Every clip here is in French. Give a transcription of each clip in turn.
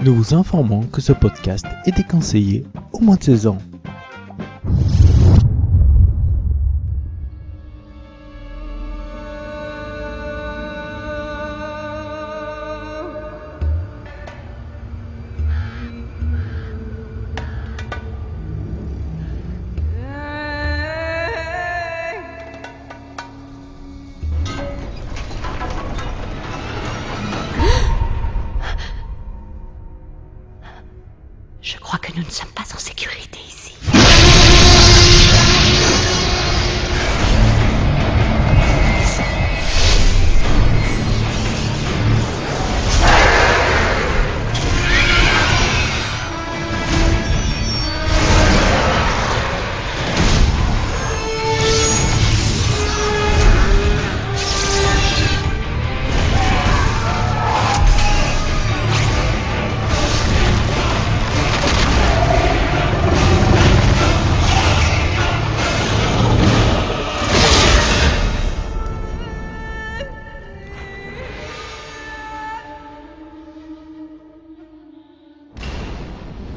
Nous vous informons que ce podcast est déconseillé au moins de 16 ans.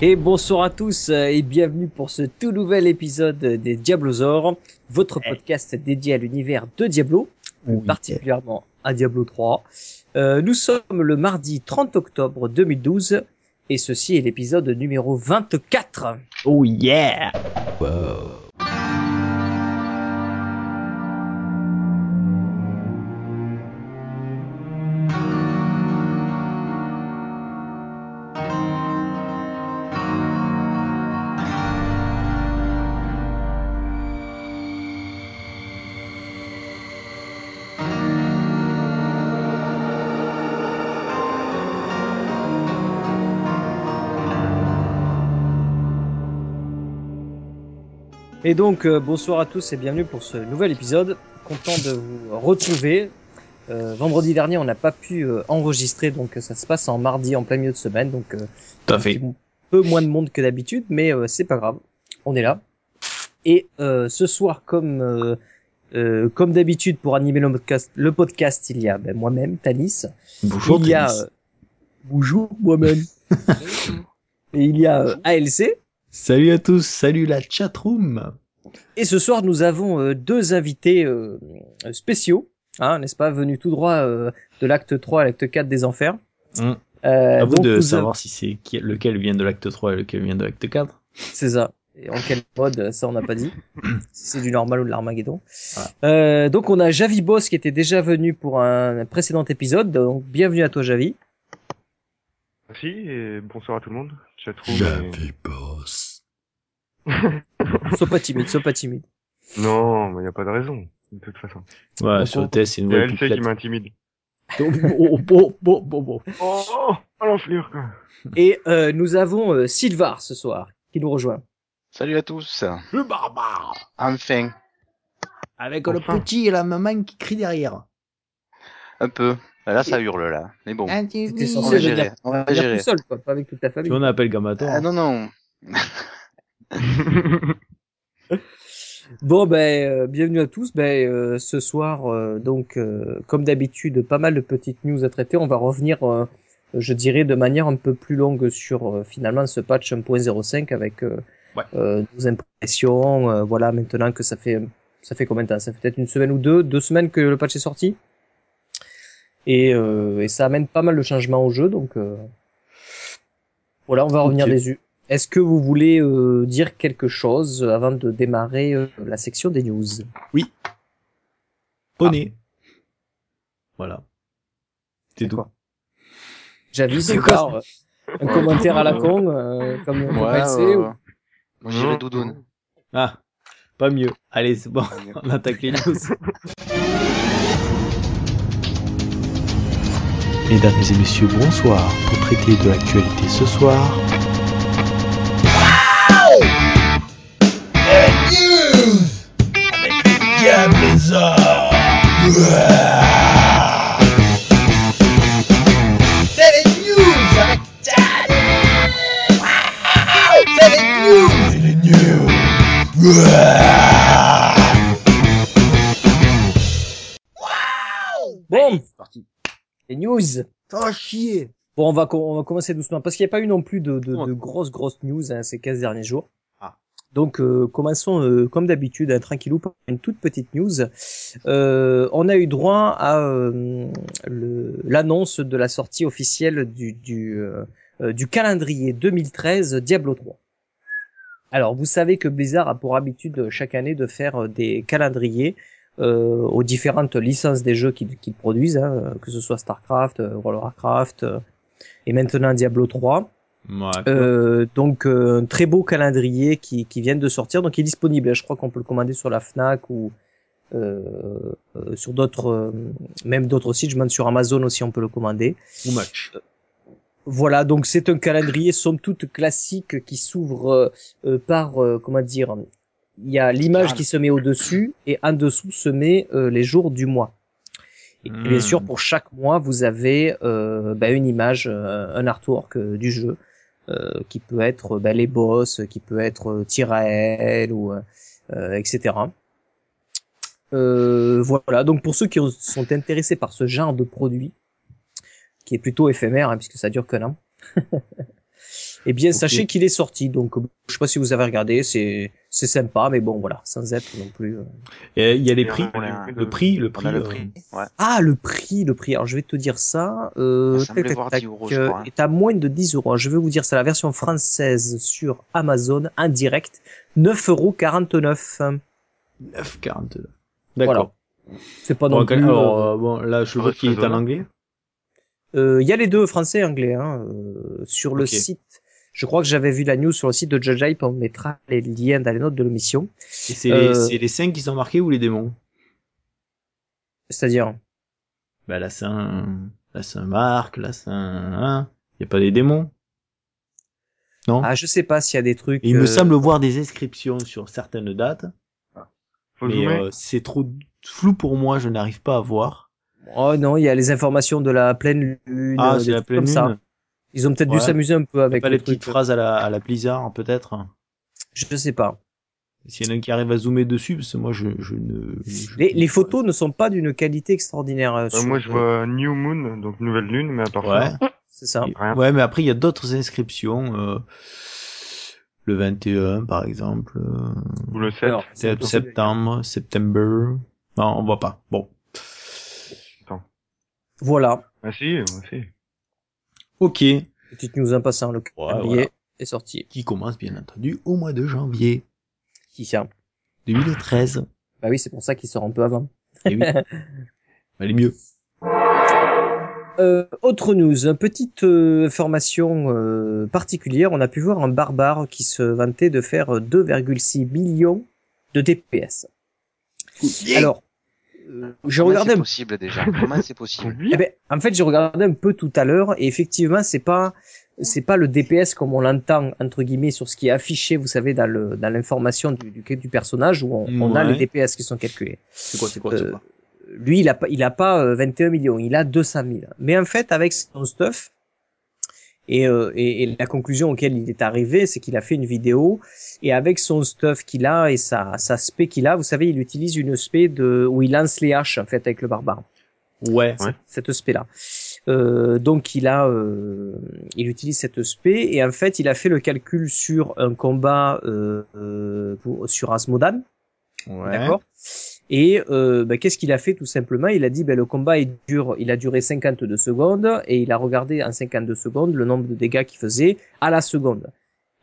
Et bonsoir à tous euh, et bienvenue pour ce tout nouvel épisode des Diablosaures, votre podcast dédié à l'univers de Diablo, Oui. particulièrement à Diablo 3. Euh, nous sommes le mardi 30 octobre 2012 et ceci est l'épisode numéro 24. Oh yeah Wow. Et donc euh, bonsoir à tous et bienvenue pour ce nouvel épisode. Content de vous retrouver. Euh, vendredi dernier on n'a pas pu euh, enregistrer donc ça se passe en mardi en plein milieu de semaine donc euh, Tout à un fait. petit peu moins de monde que d'habitude, mais euh, c'est pas grave. On est là. Et euh, ce soir, comme euh, euh, comme d'habitude pour animer le podcast, le podcast, il y a ben, moi-même, Tanis. Bonjour il y a euh, bonjour moi-même. Et il y a euh, ALC. Salut à tous, salut la chatroom Et ce soir, nous avons euh, deux invités euh, spéciaux, hein, n'est-ce pas, venus tout droit euh, de l'acte 3 à l'acte 4 des Enfers. Euh, À vous donc de savoir si c'est lequel vient de l'acte 3 et lequel vient de l'acte 4. C'est ça. Et en quel mode, ça on n'a pas dit. si c'est du normal ou de l'Armageddon. Voilà. Euh, donc on a Javi Boss qui était déjà venu pour un précédent épisode. Donc bienvenue à toi Javi. Merci et bonsoir à tout le monde. Chatroom et- boss. Sois pas timide, sois pas timide. Non, mais y a pas de raison, de toute façon. Ouais, sur on- le test, c'est une pipelette. qui m'intimide. Donc, oh, bon, bon, bon, bon. Oh, oh, l'enflure, quoi. Et euh, nous avons euh, Sylvar ce soir qui nous rejoint. Salut à tous. Le barbare Enfin, Avec Enfin. le petit et la maman qui crie derrière. un peu. Là, ça hurle là. Mais bon, C'était on censé va venir, gérer. On va gérer. tout seul, quoi, pas avec toute ta Tu famille. vois, on appelle Gamator. Ah non non. Bon ben euh, bienvenue à tous. Ben euh, ce soir euh, donc euh, comme d'habitude pas mal de petites news à traiter. On va revenir euh, je dirais de manière un peu plus longue sur euh, finalement ce patch 1.05 avec euh, Ouais. euh, nos impressions. euh, voilà maintenant que ça fait ça fait combien de temps? Ça fait peut-être une semaine ou deux, deux semaines que le patch est sorti. Et, euh, et ça amène pas mal de changements au jeu donc euh, voilà on va revenir dessus. Est-ce que vous voulez euh, dire quelque chose avant de démarrer euh, la section des news? Poney. Voilà. C'est tout. Quoi, quoi un commentaire à la con euh, comme on Ouais, ou-. Moi j'irai doudoune. Ah, pas mieux. Allez, c'est bon. On attaque les news. Mesdames et messieurs, bonsoir. Pour traiter de l'actualité ce soir, Bon, les news. Ça va chier. Bon, on va, on va commencer doucement parce qu'il n'y a pas eu non plus de, de, de grosses grosses news hein, ces 15 derniers jours. Donc euh, commençons euh, comme d'habitude, hein, tranquillou, par une toute petite news. Euh, on a eu droit à l'annonce de la sortie officielle du, calendrier 2013 Diablo 3. Alors vous savez que Blizzard a pour habitude chaque année de faire des calendriers aux différentes licences des jeux qu'ils produisent, hein, que ce soit StarCraft, World of Warcraft et maintenant Diablo 3. Ouais. Euh, donc euh, un très beau calendrier qui, qui vient de sortir, donc il est disponible. Je crois qu'on peut le commander sur la Fnac ou euh, sur d'autres, même d'autres sites. Je demande sur Amazon aussi, on peut le commander. Ou match. Voilà, donc c'est un calendrier somme toute classique qui s'ouvre par comment dire, il y a l'image qui se met au dessus et en dessous se met euh, les jours du mois. Et Hmm. bien sûr, pour chaque mois, vous avez euh, bah, une image, euh, un artwork du jeu, qui peut être bah, les boss, qui peut être euh, Tyrael ou euh, euh, etc. Euh, voilà. Donc pour ceux qui sont intéressés par ce genre de produit, qui est plutôt éphémère hein, puisque ça dure qu'un an. Eh bien, Ok. sachez qu'il est sorti. Donc, euh, je sais pas si vous avez regardé, c'est c'est sympa, mais bon, voilà, sans être non plus. euh, Et Il y a les prix. a- Le prix, le prix. le euh, prix. Ouais. Ah, le prix, le prix. Alors, je vais te dire ça. Euh, Ça semblait tac, tac, voir tac, 10 euros, je euh, crois, hein. est à moins de 10 euros. Je vais vous dire ça, la version française sur Amazon, en direct, 9,49 euros. 9,49. Voilà. D'accord. C'est pas Bon, non plus. alors, euh, euh, bon, là, je vois qu'il est en anglais. euh, Il y a les deux, français et anglais. Hein, euh, sur le Ok. site, je crois que j'avais vu la news sur le site de Judge Hype. On mettra les liens dans les notes de l'émission. Et c'est Euh, les, c'est les 5 qui sont marqués ou les démons? C'est-à-dire, Bah, la Saint, la Saint-Marc, la Saint, hein? Y a pas des démons? Non? ah, je sais pas s'il y a des trucs. Et il me euh, semble voir des inscriptions sur certaines dates, Faut mais euh, c'est trop flou pour moi, je n'arrive pas à voir. Oh non, il y a les informations de la pleine lune. Ah, euh, c'est des la trucs pleine comme ça. Ils ont peut-être dû s'amuser un peu avec Pas le les petites truc. phrases à la, à la Blizzard, peut-être? Je sais pas. S'il y en a un qui arrive à zoomer dessus, parce que moi, je, je ne... je- Les, les photos ne sont pas d'une qualité extraordinaire. euh, sur- moi, je vois New Moon, donc nouvelle lune, mais à part Ouais. ça, C'est ça. Rien. Ouais, mais après, il y a d'autres inscriptions. euh, le 21, par exemple. euh, ou le 7. Alors, c'est possible. septembre, septembre. Non, on voit pas. Bon. Voilà. Ah si, moi si. Ok. Petite news en passant. Le calendrier voilà. est sorti. Qui commence, bien entendu, au mois de janvier Qui ça 2013. Bah oui, c'est pour ça qu'il sort un peu avant. Et oui. Elle est mieux. Euh, autre news, petite euh, information euh, particulière. On a pu voir un barbare qui se vantait de faire 2,6 millions de DPS. Alors, euh, je Comment regardais c'est possible déjà. Comment c'est possible. Eh ben, en fait, j'ai regardé un peu tout à l'heure. Et effectivement, c'est pas c'est pas le DPS comme on l'entend entre guillemets sur ce qui est affiché, vous savez, dans le dans l'information du, du, du personnage où on, on a les DPS qui sont calculés. C'est quoi, c'est quoi, c'est Euh, quoi? Lui, il a pas il a pas euh, 21 millions, il a 200 000. Mais en fait, avec son stuff et, euh, et, et la conclusion auquel il est arrivé, c'est qu'il a fait une vidéo et avec son stuff qu'il a et sa sa spé qu'il a, vous savez, il utilise une spé de où il lance les haches en fait avec le barbare Ouais. Ouais. cette spé là. Euh, donc il a, euh, il utilise cette spé et en fait il a fait le calcul sur un combat euh, euh, pour- sur Asmodan, Ouais. d'accord? Et euh, bah, qu'est-ce qu'il a fait tout simplement? Il a dit ben, le combat il dure, il a duré 52 secondes et il a regardé en 52 secondes le nombre de dégâts qu'il faisait à la seconde.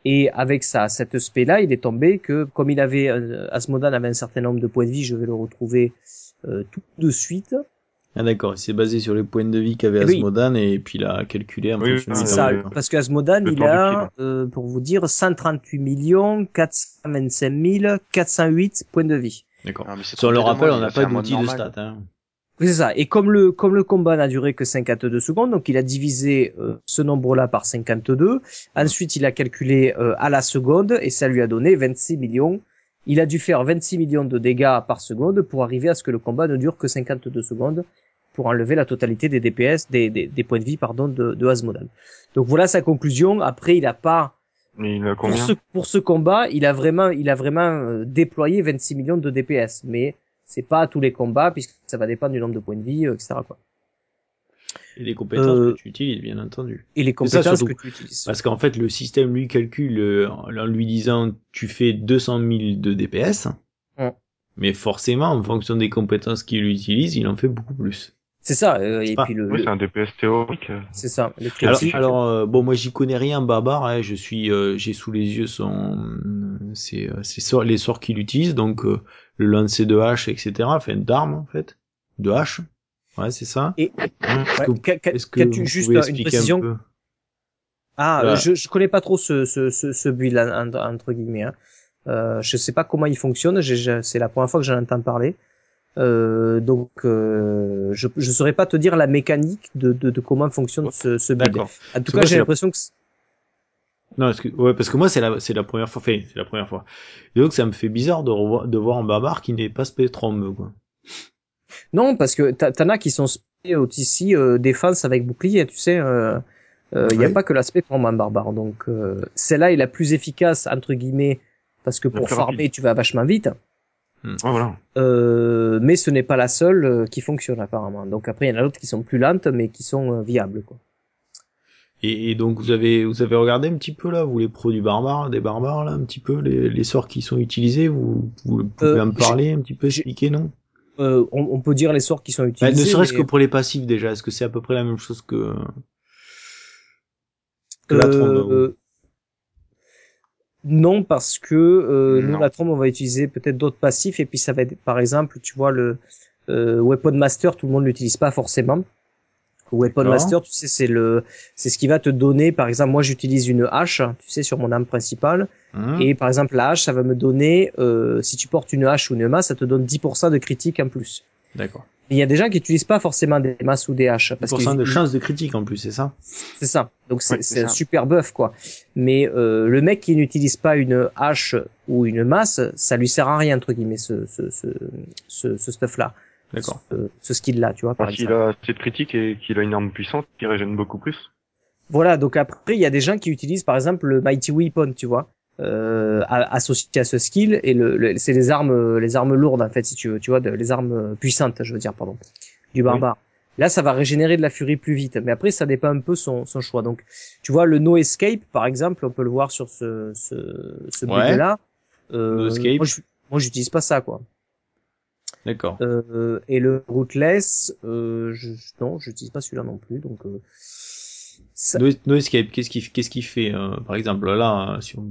Et avec ça, cette spé là, il est tombé que comme il avait euh, Asmodan avait un certain nombre de points de vie, je vais le retrouver euh, tout de suite. Ah d'accord, il s'est basé sur les points de vie qu'avait Eh oui. Asmodan et puis il a calculé en Oui, du C'est ça, parce que Asmodan, il a, euh, pour vous dire, 138 millions 425 408 points de vie. D'accord. Non, mais c'est Si on le rappelle, on n'a pas d'outil de stats. Hein. Oui, C'est ça. Et comme le, comme le combat n'a duré que 52 secondes, donc il a divisé euh, ce nombre-là par 52. Ensuite, il a calculé euh, à la seconde et ça lui a donné 26 millions. Il a dû faire 26 millions de dégâts par seconde pour arriver à ce que le combat ne dure que 52 secondes pour enlever la totalité des DPS, des, des, des points de vie, pardon, de, de Asmodan. Donc voilà sa conclusion. Après, il a pas, il a pour ce, pour ce combat, il a vraiment, il a vraiment euh, déployé 26 millions de DPS, mais c'est pas à tous les combats puisque ça va dépendre du nombre de points de vie, euh, etc. Quoi. Et les compétences Euh, que tu utilises, bien entendu. Et les ça, compétences surtout. que tu utilises. Parce qu'en fait, le système lui calcule en lui disant tu fais 200 000 de DPS, Ouais. mais forcément, en fonction des compétences qu'il utilise, il en fait beaucoup plus. C'est ça. euh, et Ah, puis le, Oui, le- c'est un DPS théorique. euh. c'est ça. Le Alors, alors euh, bon, moi j'y connais rien, barbare. Hein, je suis, euh, j'ai sous les yeux son, c'est, euh, sorts- les sorts qu'il utilise, donc euh, le lancer de hache, etc. Enfin, d'armes en fait, de hache. Ouais, c'est ça. Et- Hein, Est-ce Ouais, que, est-ce juste une précision un peu? Ah, Voilà. euh, je, je connais pas trop ce, ce, ce, ce build en- en- entre guillemets. Hein. Euh, je sais pas comment il fonctionne. j'ai- j'ai- C'est la première fois que j'en entends parler. Euh, donc, euh, je je saurais pas te dire la mécanique de, de, de comment fonctionne ce, ce build. En tout cas, j'ai l'impression que Non, est-ce que, ouais, parce que moi c'est la, c'est la première fois, enfin, c'est la première fois. Et donc ça me fait bizarre de, revoir, de voir un barbare qui n'est pas spectrum, quoi. non, parce que t'en as qui sont spé ici euh, défense avec bouclier, tu sais. Il euh, euh, y a pas que l'aspect pour un barbare. Donc, euh, celle-là est la plus efficace entre guillemets parce que pour farmer, rapide. tu vas vachement vite. Voilà. Euh, mais ce n'est pas la seule euh, qui fonctionne apparemment. Donc après, il y en a d'autres qui sont plus lentes, mais qui sont euh, viables. Quoi. Et, et donc vous avez, vous avez regardé un petit peu là, vous les pros du barbare, des barbares là, un petit peu les, les sorts qui sont utilisés, vous, vous pouvez Euh, en parler un petit peu, expliquer, non? Euh, on, on peut dire les sorts qui sont Bah, utilisés. Ne serait-ce mais, que pour les passifs déjà, est-ce que c'est à peu près la même chose que, que la trombe euh, Non, parce que euh, nous, la trompe, on va utiliser peut-être d'autres passifs, et puis ça va être, par exemple, tu vois, le euh, Weapon Master, tout le monde l'utilise pas forcément. Weapon. Master, tu sais, c'est le, c'est ce qui va te donner, par exemple, moi j'utilise une hache, tu sais, sur mon arme principale, Hein Et par exemple, la hache, ça va me donner, euh, si tu portes une hache ou une masse, ça te donne 10% de critique en plus. D'accord. Il y a des gens qui utilisent pas forcément des masses ou des haches. Parce 10% que de chance de critique en plus, c'est ça? C'est ça. Donc c'est Ouais, un super buff, quoi. Mais euh, le mec qui n'utilise pas une hache ou une masse, ça lui sert à rien, entre guillemets, ce, ce, ce, ce, ce stuff-là. D'accord. Ce, ce skill-là, tu vois, par Parce qu'il a assez de critique et qu'il a une arme puissante qui régène beaucoup plus. Voilà, donc après, il y a des gens qui utilisent, par exemple, le Mighty Weapon, tu vois. Euh, associé à ce skill et le, le- c'est les armes les armes lourdes en fait si tu veux tu vois de- les armes puissantes je veux dire pardon du barbare là ça va régénérer de la furie plus vite mais après ça dépend un peu son, son choix donc tu vois le no escape par exemple on peut le voir sur ce ce, ce Ouais. là euh, No escape. moi j'utilise pas ça quoi D'accord. euh, et le rootless euh, je, non j'utilise pas celui-là non plus donc euh, ça, No, no escape, qu'est-ce qu'il qu'est-ce qu'il fait euh, Par exemple, là, euh, sur...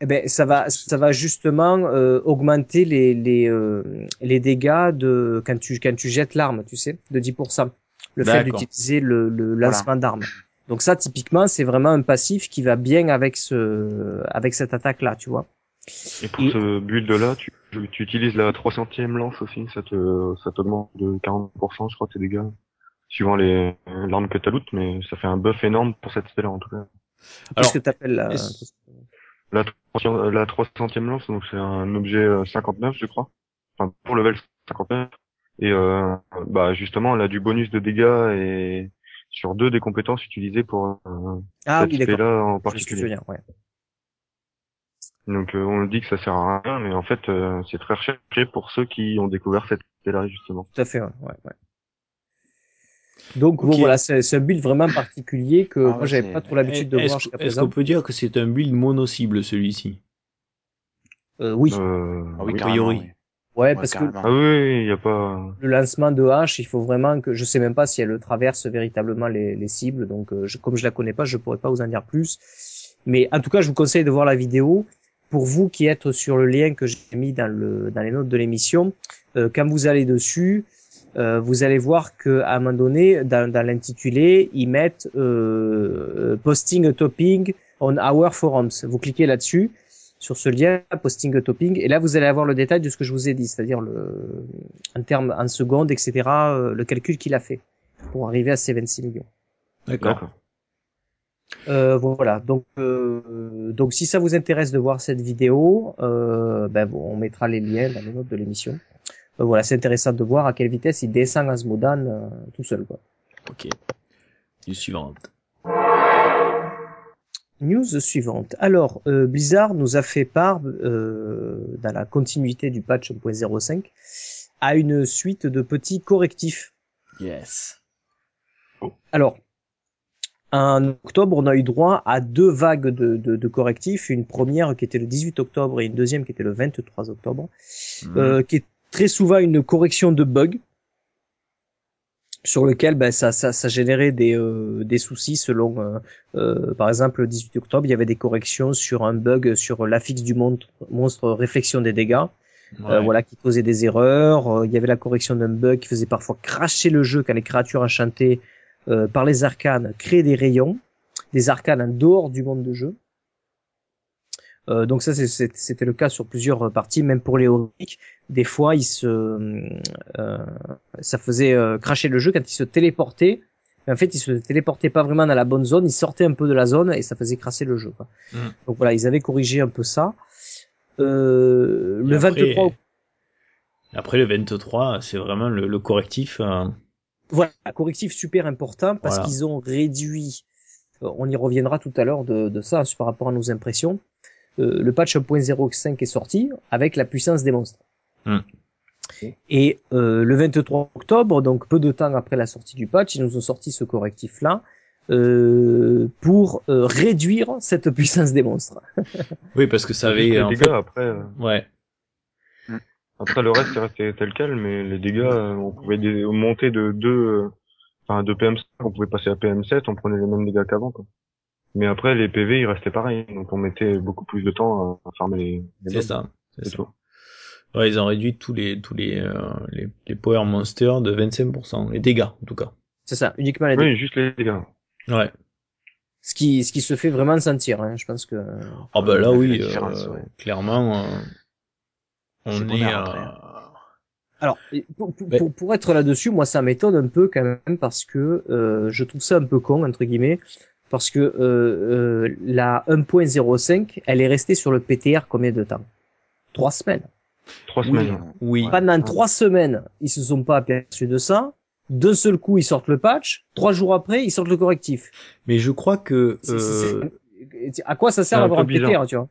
Eh ben, ça va, ça va justement euh, augmenter les les euh, les dégâts de quand tu quand tu jettes l'arme, tu sais, de 10%. Le fait d'utiliser le, le lancement d'arme. Donc ça, typiquement, c'est vraiment un passif qui va bien avec ce avec cette attaque là, tu vois. Et pour Et- ce build-là, tu, tu utilises la 300e lance aussi. Ça te, ça t'augmente de 40%, je crois, tes dégâts. Suivant les, l'arme que t'as loot, mais ça fait un buff énorme pour cette spell en tout cas. Qu'est-ce Alors, que t'appelles là est-ce- La, 300 la 300e lance, donc c'est un objet euh, 59, je crois. Enfin, pour level 59. Et euh, bah justement, elle a du bonus de dégâts et sur deux des compétences utilisées pour euh, Ah oui, spell-là en particulier. ouais. Donc euh, on dit que ça sert à rien, mais en fait euh, c'est très recherché pour ceux qui ont découvert cette spell-là justement. Tout à fait, ouais. ouais, ouais. Donc bon, voilà, c'est un build vraiment particulier que Ah moi j'avais pas trop l'habitude de Est-ce voir jusqu'à est-ce présent. qu'on peut dire que c'est un build mono-cible celui-ci? Euh, oui, Euh, Ah oui, oui. carrément, priori. oui. ouais, Ouais, parce que. Ah oui, il y a pas. le lancement de hache, il faut vraiment que je sais même pas si elle traverse véritablement les, les cibles, donc euh, je, comme je la connais pas, je pourrais pas vous en dire plus. Mais en tout cas, je vous conseille de voir la vidéo. Pour vous qui êtes sur le lien que j'ai mis dans le dans les notes de l'émission, euh, quand vous allez dessus, euh, vous allez voir que à un moment donné, dans, dans l'intitulé, ils mettent euh, euh, posting a topping on our forums. Vous cliquez là-dessus sur ce lien posting a topping et là vous allez avoir le détail de ce que je vous ai dit, c'est-à-dire le en termes en secondes, etc. euh, le calcul qu'il a fait pour arriver à ces 26 millions. D'accord. D'accord. Euh, voilà. Donc, euh, donc si ça vous intéresse de voir cette vidéo, euh, ben, bon, on mettra les liens dans les notes de l'émission. Euh, voilà, c'est intéressant de voir à quelle vitesse il descend Asmodan euh, tout seul. Quoi. Ok. Et suivante. News suivante. Alors, euh, Blizzard nous a fait part, euh, dans la continuité du patch 1.05, à une suite de petits correctifs. Yes. Alors, en octobre, on a eu droit à deux vagues de, de, de correctifs. Une première qui était le 18 octobre et une deuxième qui était le 23 octobre, euh, qui très souvent une correction de bugs sur lequel ben, ça, ça, ça générait des, euh, des soucis selon, euh, euh, par exemple, le 18 octobre, il y avait des corrections sur un bug sur l'affixe du monstre, monstre réflexion des dégâts, euh, Ouais. voilà, qui causait des erreurs. Euh, il y avait la correction d'un bug qui faisait parfois cracher le jeu quand les créatures enchantées euh, par les arcanes créaient des rayons, des arcanes en dehors du monde de jeu. Euh, donc ça, c'était le cas sur plusieurs euh, parties, même pour les Auric. Des fois, il se, euh, ça faisait euh, cracher le jeu quand il se téléportait. Mais en fait, il se téléportait pas vraiment dans la bonne zone, il sortait un peu de la zone et ça faisait crasser le jeu. Quoi. Mm. Donc voilà, ils avaient corrigé un peu ça. Euh, le après- 23 Après le 23, c'est vraiment le, le correctif. euh, Voilà, correctif super important parce Voilà. qu'ils ont réduit, on y reviendra tout à l'heure de, de ça par rapport à nos impressions. Euh, le patch 1.05 est sorti avec la puissance des monstres. Hmm. Et euh, le 23 octobre, donc peu de temps après la sortie du patch, ils nous ont sorti ce correctif-là euh, pour euh, réduire cette puissance des monstres. Oui, parce que ça avait. les en dégâts, fait- après, euh, Ouais. après le reste, c'est resté tel quel, mais les dégâts, euh, on pouvait monter de deux, euh, enfin, de PM5, on pouvait passer à PM7, on prenait les mêmes dégâts qu'avant, quoi. Mais après, les PV, ils restaient pareils, donc on mettait beaucoup plus de temps à, farmer les, les C'est ça. C'est tout. Ouais, ils ont réduit tous les tous les euh, les, les power monsters de 25%, les dégâts en tout cas. C'est ça, uniquement les dégâts. Oui, juste les dégâts. Ouais. Ce qui, ce qui se fait vraiment sentir. Hein. Je pense que Ah bah là oui, euh, ouais. clairement, euh, on est. euh, après. Alors, pour, pour, pour- pour être là-dessus, moi, ça m'étonne un peu quand même parce que euh, je trouve ça un peu con entre guillemets, parce que euh, euh, la 1.05, elle est restée sur le PTR combien de temps? Trois semaines. Trois Oui, semaines. oui. Ouais. Pendant trois semaines, ils se sont pas aperçus de ça. D'un seul coup, ils sortent le patch. Trois jours après, ils sortent le correctif. Mais je crois que. Euh... À quoi ça sert un d'avoir un bizarre. PTR, tu vois?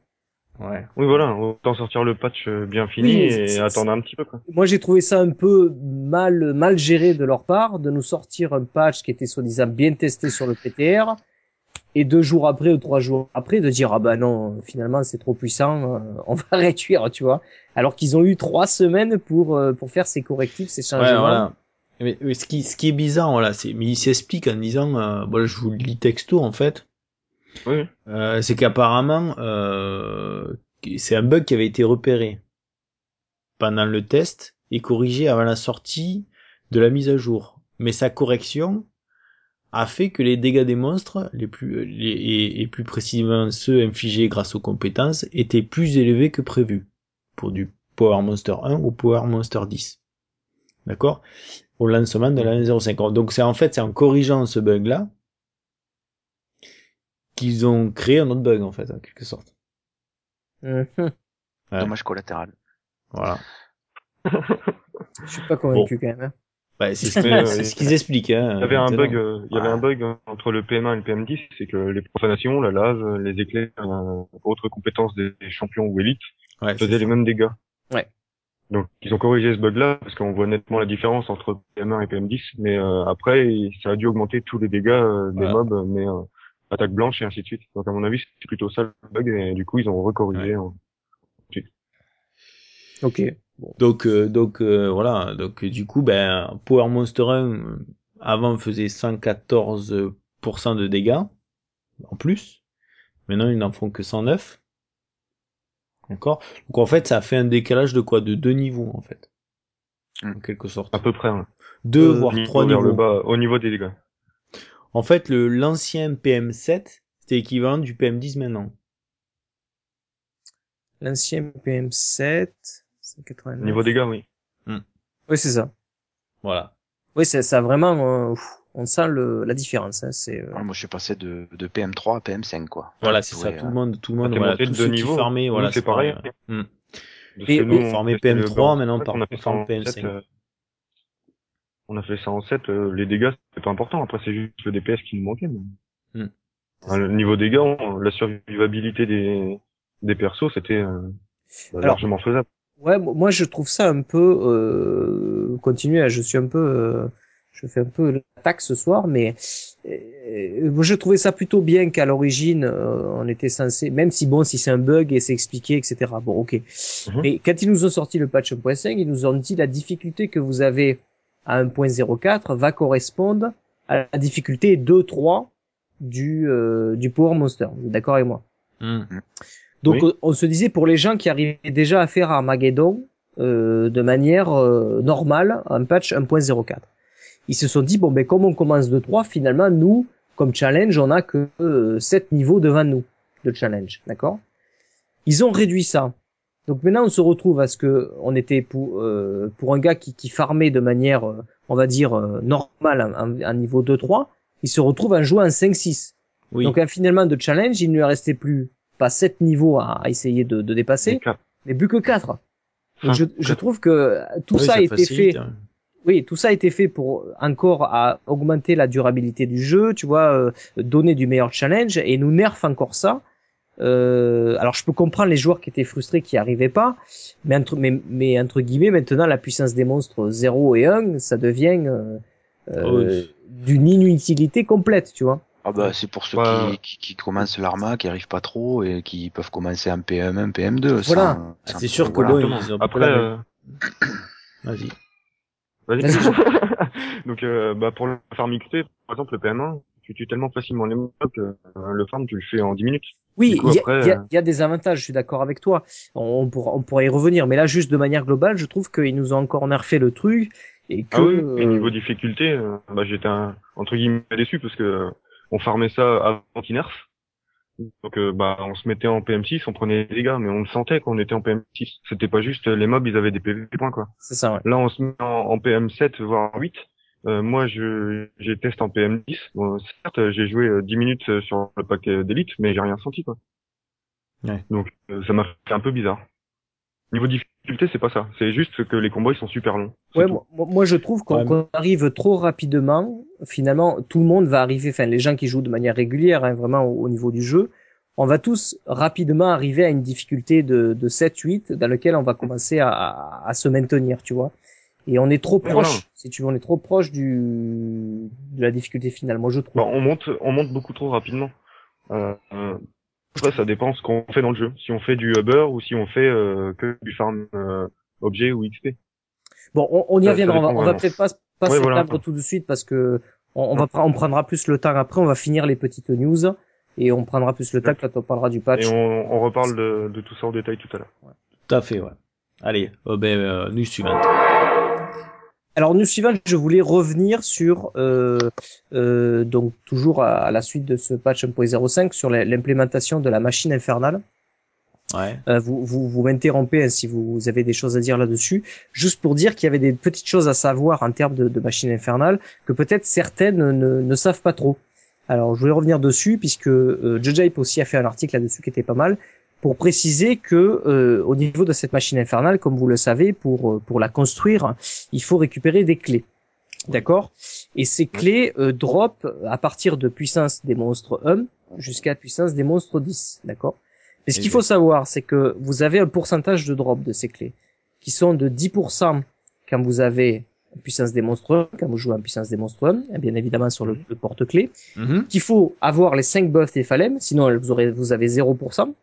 Ouais. Oui, voilà, autant sortir le patch euh, bien fini Oui, et attendre un petit peu, quoi. moi j'ai trouvé ça un peu mal mal géré de leur part de nous sortir un patch qui était soi-disant bien testé sur le PTR et deux jours après ou trois jours après de dire ah bah non finalement c'est trop puissant euh, on va réduire tu vois alors qu'ils ont eu trois semaines pour euh, pour faire ces correctifs ces Ouais, changements voilà. Mais, mais ce qui ce qui est bizarre, voilà, c'est mais il s'explique en disant, euh, voilà, je vous le lis texto en fait. Oui. Euh, c'est qu'apparemment, euh, c'est un bug qui avait été repéré pendant le test et corrigé avant la sortie de la mise à jour. Mais sa correction a fait que les dégâts des monstres, les plus, les, et, et plus précisément ceux infligés grâce aux compétences, étaient plus élevés que prévu pour du Power Monster 1 ou Power Monster 10. D'accord? Au lancement de la 1.05. Donc c'est en fait, c'est en corrigeant ce bug-là qu'ils ont créé un autre bug en fait, en quelque sorte. Mhm. Ouais. Dommage collatéral. Voilà. je suis pas convaincu quand même hein. Bah, c'est ce qu'ils c'est ce qu'ils expliquent. Hein, Il y avait un bug, euh, il y avait un bug entre le PM1 et le PM10, c'est que les profanations, la lave, les éclairs, euh, autres compétences des champions ou élites Ouais, faisaient les mêmes dégâts. Ouais. Donc ils ont corrigé ce bug-là parce qu'on voit nettement la différence entre PM1 et PM10, mais euh, après ça a dû augmenter tous les dégâts euh, des Voilà. mobs, mais euh, attaque blanche et ainsi de suite. Donc à mon avis c'est plutôt ça le bug et du coup ils ont recorrigé. en- ok Donc, euh, donc euh, voilà. Donc du coup, ben Power Monster 1 euh, avant faisait 114% de dégâts en plus. Maintenant, ils n'en font que 109. D'accord? Donc en fait, ça fait un décalage de quoi? De deux niveaux en fait, Hmm. en quelque sorte. À peu près. hein. Deux Euh, voire Niveau trois niveaux. le bas, au niveau des dégâts. En fait, le l'ancien PM7 c'était équivalent du PM10 maintenant. l'ancien PM7 189. Niveau dégâts, oui. oui c'est ça Voilà. oui c'est ça vraiment euh, on sent le la différence hein. c'est euh, Ouais, moi, je suis passé de, de PM3 à PM5, quoi. Voilà, c'est ça. Tout le monde, tout le Ah, monde, voilà, tous deux ceux qui niveaux. farmaient, Nous, voilà, c'est pareil. Hmm. Parce Et oui, on le PM3, bord. maintenant, par- on a fait ça en forme PM5. 7, euh, On a fait ça en 7, euh, les dégâts c'est pas important, après c'est juste le DPS qui nous manquait. mais- Hmm. Hein, le niveau dégâts, on- la survivabilité des, des persos c'était euh, bah, largement faisable. Ouais, mo- moi je trouve ça un peu euh, continuer. Je suis un peu, euh, je fais un peu l'attaque ce soir, mais euh, je trouvais ça plutôt bien qu'à l'origine euh, on était censé, même si bon si c'est un bug et c'est expliqué etc. Bon ok. Mhm. Mais quand ils nous ont sorti le patch 1.5, ils nous ont dit la difficulté que vous avez à 1.04 va correspondre à la difficulté 2-3 du euh, du Power Monster. Vous êtes D'accord avec moi? Hmm. Donc Oui. on, se disait pour les gens qui arrivaient déjà à faire Armageddon euh, de manière euh, normale, un patch 1.04. Ils se sont dit bon ben comme on commence de 3, finalement nous comme challenge, on a que euh, 7 niveaux devant nous de challenge, d'accord? Ils ont réduit ça. Donc maintenant on se retrouve à ce que on était pour euh, pour un gars qui qui farmait de manière euh, on va dire euh, normale un, un niveau 2 3, il se retrouve à jouer un 5 6. Oui. Donc finalement de challenge, il ne lui restait plus pas sept niveaux à, à essayer de, de dépasser, mais plus que quatre. Donc, je, je trouve que tout Oui, ça a été facilite, fait. hein. Oui, tout ça a été fait pour encore à augmenter la durabilité du jeu, tu vois, euh, donner du meilleur challenge et nous nerf encore ça. Euh, alors je peux comprendre les joueurs qui étaient frustrés qui n'y arrivaient pas, mais entre, mais, mais entre guillemets maintenant la puissance des monstres 0 et 1, ça devient euh, euh, Oui. d'une inutilité complète, tu vois. Ah bah c'est pour ceux Ouais. qui, qui, qui commencent l'arma, qui arrivent pas trop et qui peuvent commencer en PM1, PM2. Voilà. sans C'est sûr que ils ont pas Après, la- euh, Vas-y. vas-y. Donc, euh, bah, pour le farm XP, par exemple, le PM1, tu tues tellement facilement les mobs que euh, le farm, tu le fais en 10 minutes. Oui, il y, y euh, il y a des avantages, je suis d'accord avec toi. On, on pourra, on pourra y revenir, mais là, juste de manière globale, je trouve qu'ils nous ont encore nerfé le truc et que Ah oui, et niveau difficulté, euh, bah, j'étais un, entre guillemets déçu parce que euh, on farmait ça avant qu'il nerf. Donc euh, bah on se mettait en PM6, on prenait des dégâts, mais on le sentait qu'on était en PM6. C'était pas juste euh, les mobs, ils avaient des PV points quoi. c'est ça. Ouais. Là on se met en, en PM7 voire 8. Euh, moi je j'ai testé en PM10. Bon, certes j'ai joué euh, 10 minutes euh, sur le pack d'élite, mais j'ai rien senti quoi. Ouais. Donc euh, ça m'a fait un peu bizarre. Niveau difficulté c'est pas ça, c'est juste que les combos ils sont super longs. Ouais, moi, moi, je trouve qu'on Ouais, mais- qu'on arrive trop rapidement. Finalement, tout le monde va arriver. Enfin, les gens qui jouent de manière régulière, hein, vraiment au, au niveau du jeu, on va tous rapidement arriver à une difficulté de, de 7-8 dans lequel on va commencer à, à, à se maintenir, tu vois. Et on est trop proche, voilà. si tu veux, on est trop proche du de la difficulté finale. Moi, je trouve. Bon, on monte, on monte beaucoup trop rapidement. Euh, euh, après, ça dépend ce qu'on fait dans le jeu. Si on fait du Uber ou si on fait euh, que du farm euh, objet ou XP. Bon, on, on y reviendra. On va, on va peut-être pas, pas Ouais, voilà. tout de suite parce que on, on va on prendra plus le temps après. On va finir les petites news et on prendra plus le temps quand on parlera du patch. Et on, on reparle de, de tout ça en détail tout à l'heure. Tout à fait, ouais. Allez, euh, ben, euh, news suivante. Alors, news suivante, je voulais revenir sur euh, euh, donc toujours à, à la suite de ce patch 1.05 sur l'implémentation de la machine infernale. Ouais. Euh, vous vous, vous m'interrompez hein, si vous avez des choses à dire là-dessus. Juste pour dire qu'il y avait des petites choses à savoir en termes de, de machine infernale que peut-être certaines ne, ne savent pas trop. Alors je voulais revenir dessus puisque euh, Judge Hype aussi a fait un article là-dessus qui était pas mal pour préciser que euh, au niveau de cette machine infernale, comme vous le savez, pour euh, pour la construire, il faut récupérer des clés. D'accord? Et ces clés euh, drop à partir de puissance des monstres 1 jusqu'à puissance des monstres 10. D'accord? Mais ce qu'il faut savoir, c'est que vous avez un pourcentage de drop de ces clés qui sont de 10% quand vous avez puissance des monstres 1, quand vous jouez en puissance des monstres 1, et bien évidemment sur le, le porte-clés, Mhm. qu'il faut avoir les 5 buffs des phalèmes, sinon vous, aurez, vous avez 0%.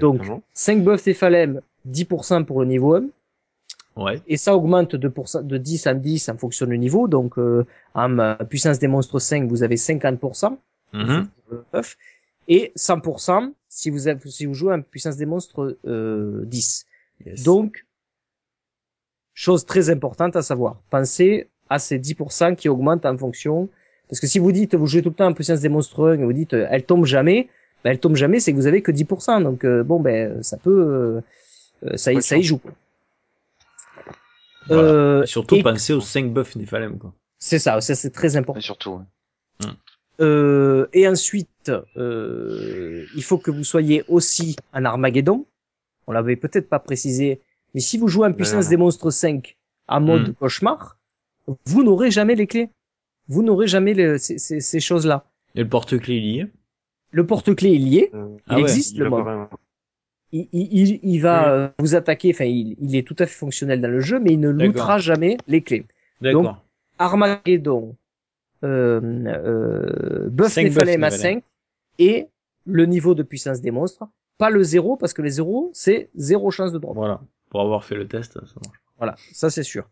Donc, Exactement. 5 buffs des phalèmes, 10% pour le niveau 1, Ouais. et ça augmente de, de 10 en 10 en fonction du niveau. Donc, euh, en euh, puissance des monstres 5, vous avez 50% Mhm. pour le buff, et 100% si vous, avez, si vous jouez en puissance des monstres euh, 10. Yes. Donc, chose très importante à savoir, pensez à ces 10% qui augmentent en fonction, parce que si vous dites, vous jouez tout le temps en puissance des monstres 1 et vous dites, euh, elle tombe jamais, ben, elle tombe jamais, c'est que vous avez que 10%, donc euh, bon, ben, ça peut, euh, euh, ça, y, Ouais, ça y joue. quoi. Voilà. Euh, Surtout et- penser aux 5 buffs Nephalem, quoi. C'est ça, ça c'est très important. Et surtout. ouais. Euh, et ensuite, euh, il faut que vous soyez aussi en Armageddon. On l'avait peut-être pas précisé, mais si vous jouez en puissance des monstres 5 en mode Hmm. cauchemar, vous n'aurez jamais les clés. Vous n'aurez jamais ces- ces choses-là. Et le porte-clés lié. Le porte-clés est lié, Euh, il Ah ouais, existe il le mode. Il, il, il- il va Oui. euh, vous attaquer, enfin il, il est tout à fait fonctionnel dans le jeu, mais il ne D'accord. lootera jamais les clés. D'accord. Armageddon, euh, euh, Buff Nephalem à Nephalem. 5 et le niveau de puissance des monstres. Pas le 0 parce que les 0 c'est zéro chance de drop. Voilà. Pour avoir fait le test, ça marche. Voilà, ça c'est sûr.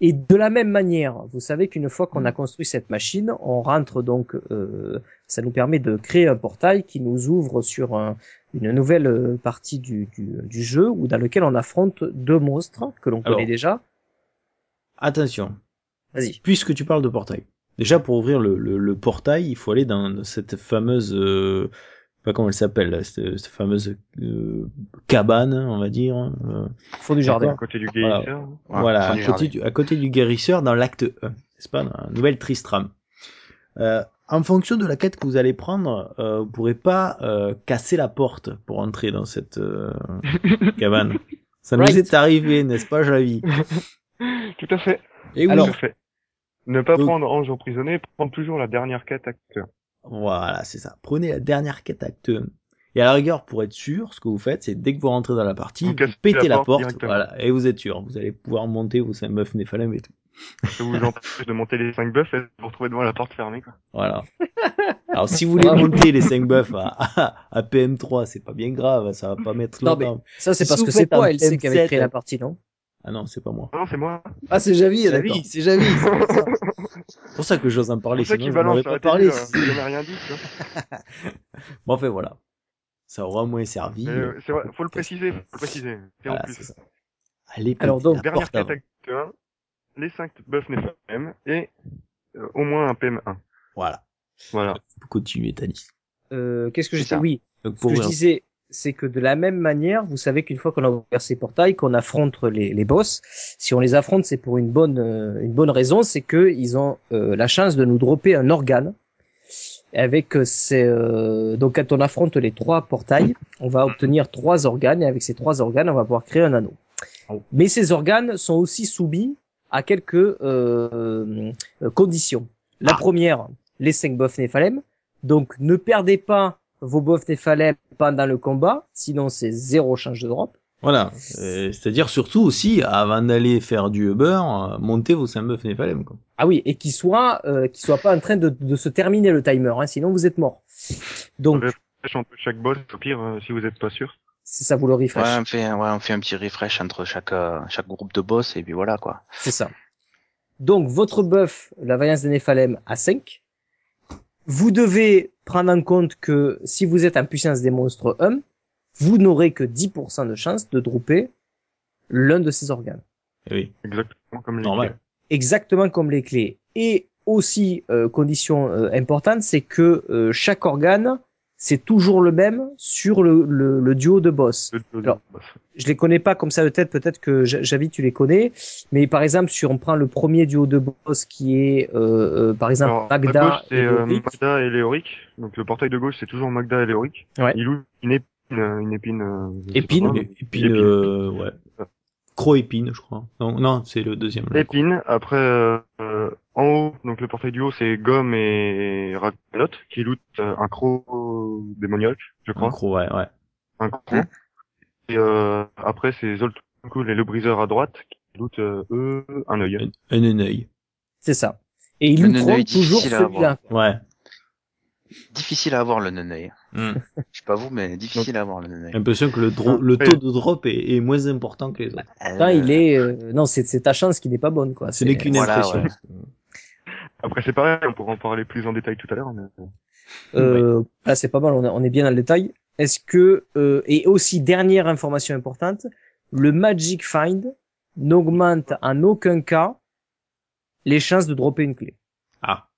Et de la même manière, vous savez qu'une fois qu'on a construit cette machine, on rentre donc, euh, ça nous permet de créer un portail qui nous ouvre sur un- une nouvelle euh, partie du, du, du jeu ou dans lequel on affronte deux monstres que l'on connaît déjà. Attention. Vas-y. Puisque tu parles de portail. Déjà, pour ouvrir le, le, le portail, il faut aller dans cette fameuse, euh, pas comment elle s'appelle, là, cette, cette fameuse euh, cabane, on va dire. euh, Fond du À jardin. côté du Voilà. guérisseur. Ouais, voilà, à côté, du, à côté du guérisseur dans l'acte 1, n'est-ce pas, dans la nouvelle Tristram. Euh, en fonction de la quête que vous allez prendre, euh, vous pourrez pas euh, casser la porte pour entrer dans cette euh, cabane. Ça nous Right. est arrivé, n'est-ce pas, Javi Tout à fait. Et oui. Alors- Tout à fait. Ne pas Donc- prendre Ange emprisonné, prendre toujours la dernière quête acteur. Voilà, c'est ça. Prenez la dernière quête acte 1. Et à la rigueur, pour être sûr, ce que vous faites, c'est dès que vous rentrez dans la partie, Vous vous, cassez pétez la la porte voilà, et vous êtes sûr. Vous allez pouvoir monter vos 5 meufs Néphalem et tout. Ça vous empêche de monter les 5 buffs et de vous retrouver devant la porte fermée, quoi. Voilà. Alors si vous voulez monter les 5 buffs à, à, à PM3, c'est pas bien grave, ça va pas mettre Non, mais longtemps. ça c'est Si parce que c'est toi, elle sait qui avait M7, créé la partie, non? Ah non, c'est pas moi. Non, c'est moi. Ah c'est Javi. Javi, c'est Javi. C'est pour ça. C'est que j'ose en C'est parler, pour ça sinon qu'il balance pas parlé. euh, j'en ai rien dit, tu vois. Bon, enfin voilà. Ça aura au moins servi. Euh, c'est vrai, faut le préciser, faut le préciser. Et en Voilà, plus, c'est ça. Allez, Alors, donc, la dernière acte 1, les 5 buffs Nephalem et euh, au moins un PM1. Voilà. Voilà. Continuer, Tanis. Euh, Qu'est-ce que C'est j'étais. Oui, Donc Ce pour que je disais, c'est que de la même manière, vous savez qu'une fois qu'on a ouvert ces portails, qu'on affronte les, les boss, si on les affronte, c'est pour une bonne euh, une bonne raison, c'est que ils ont euh, la chance de nous dropper un organe. Avec euh, ces euh, donc quand on affronte les trois portails, on va obtenir trois organes et avec ces trois organes, on va pouvoir créer un anneau. Oh. Mais ces organes sont aussi soumis à quelques euh, conditions. La Ah. première, les cinq buffs Néphalem. Donc ne perdez pas vos buffs Néphalem pendant le combat, sinon c'est zéro change de drop. Voilà. C'est-à-dire surtout aussi, avant d'aller faire du Uber, euh, montez vos 5 meufs Néphalem, quoi. Ah oui, et qu'il soit euh, qu'il soit pas en train de, de se terminer le timer, hein, sinon vous êtes mort. Donc Refresh entre chaque boss, au pire, euh, si vous êtes pas sûr. c'est ça vous le refresh. Ouais, on fait, un- ouais, on fait un petit refresh entre chaque, euh, chaque groupe de boss et puis voilà quoi. C'est ça. Donc votre buff, la variance des Néphalem à 5. Vous devez prendre en compte que si vous êtes en puissance des monstres 1, vous n'aurez que 10% de chance de dropper l'un de ces organes. Eh oui, Exactement comme les normal. clés. exactement comme les clés. Et aussi, euh, condition euh, importante, c'est que euh, chaque organe, c'est toujours le même sur le, le, le duo de boss. Le- Alors, boss. Je les connais pas comme ça de tête, peut-être que Ja- Javi tu les connais, mais par exemple, si on prend le premier duo de boss qui est, euh, euh, par exemple, Alors, Magda gauche, c'est et euh, Magda et Léoric. Donc le portail de gauche, c'est toujours Magda et Léoric. Ouais. Il ouvre une épine, une épine. euh, Épine pas mais- puis, euh, ouais. Croc-épine, je crois. Non, non, c'est le deuxième. là. Épine. Après, euh, euh, en haut, donc le portail du haut, c'est Gomme et Ragnot qui lootent euh, un croc démoniaque, je Un crois. croc, ouais, ouais. Un croc. Et euh, après, c'est Zoltkul et le briseur à droite qui lootent euh, eux un œil. Un, un œil. c'est ça. Et ils looteront neneuil toujours celui-là. Ouais. Difficile à avoir le neneuil. Hmm. Je sais pas vous, mais difficile à neneuil. J'ai l'impression que le, taux de drop est, est moins important que les autres. Là, il est, euh, non, c'est ta chance qui n'est pas bonne, quoi. Ce n'est qu'une Voilà, impression. ouais. Après, c'est pareil, on pourra en parler plus en détail tout à l'heure. Mais... Euh, Là, c'est pas mal, on, a- on est bien dans le détail. Est-ce que euh, et aussi dernière information importante, le Magic Find n'augmente en aucun cas les chances de dropper une clé. Ah.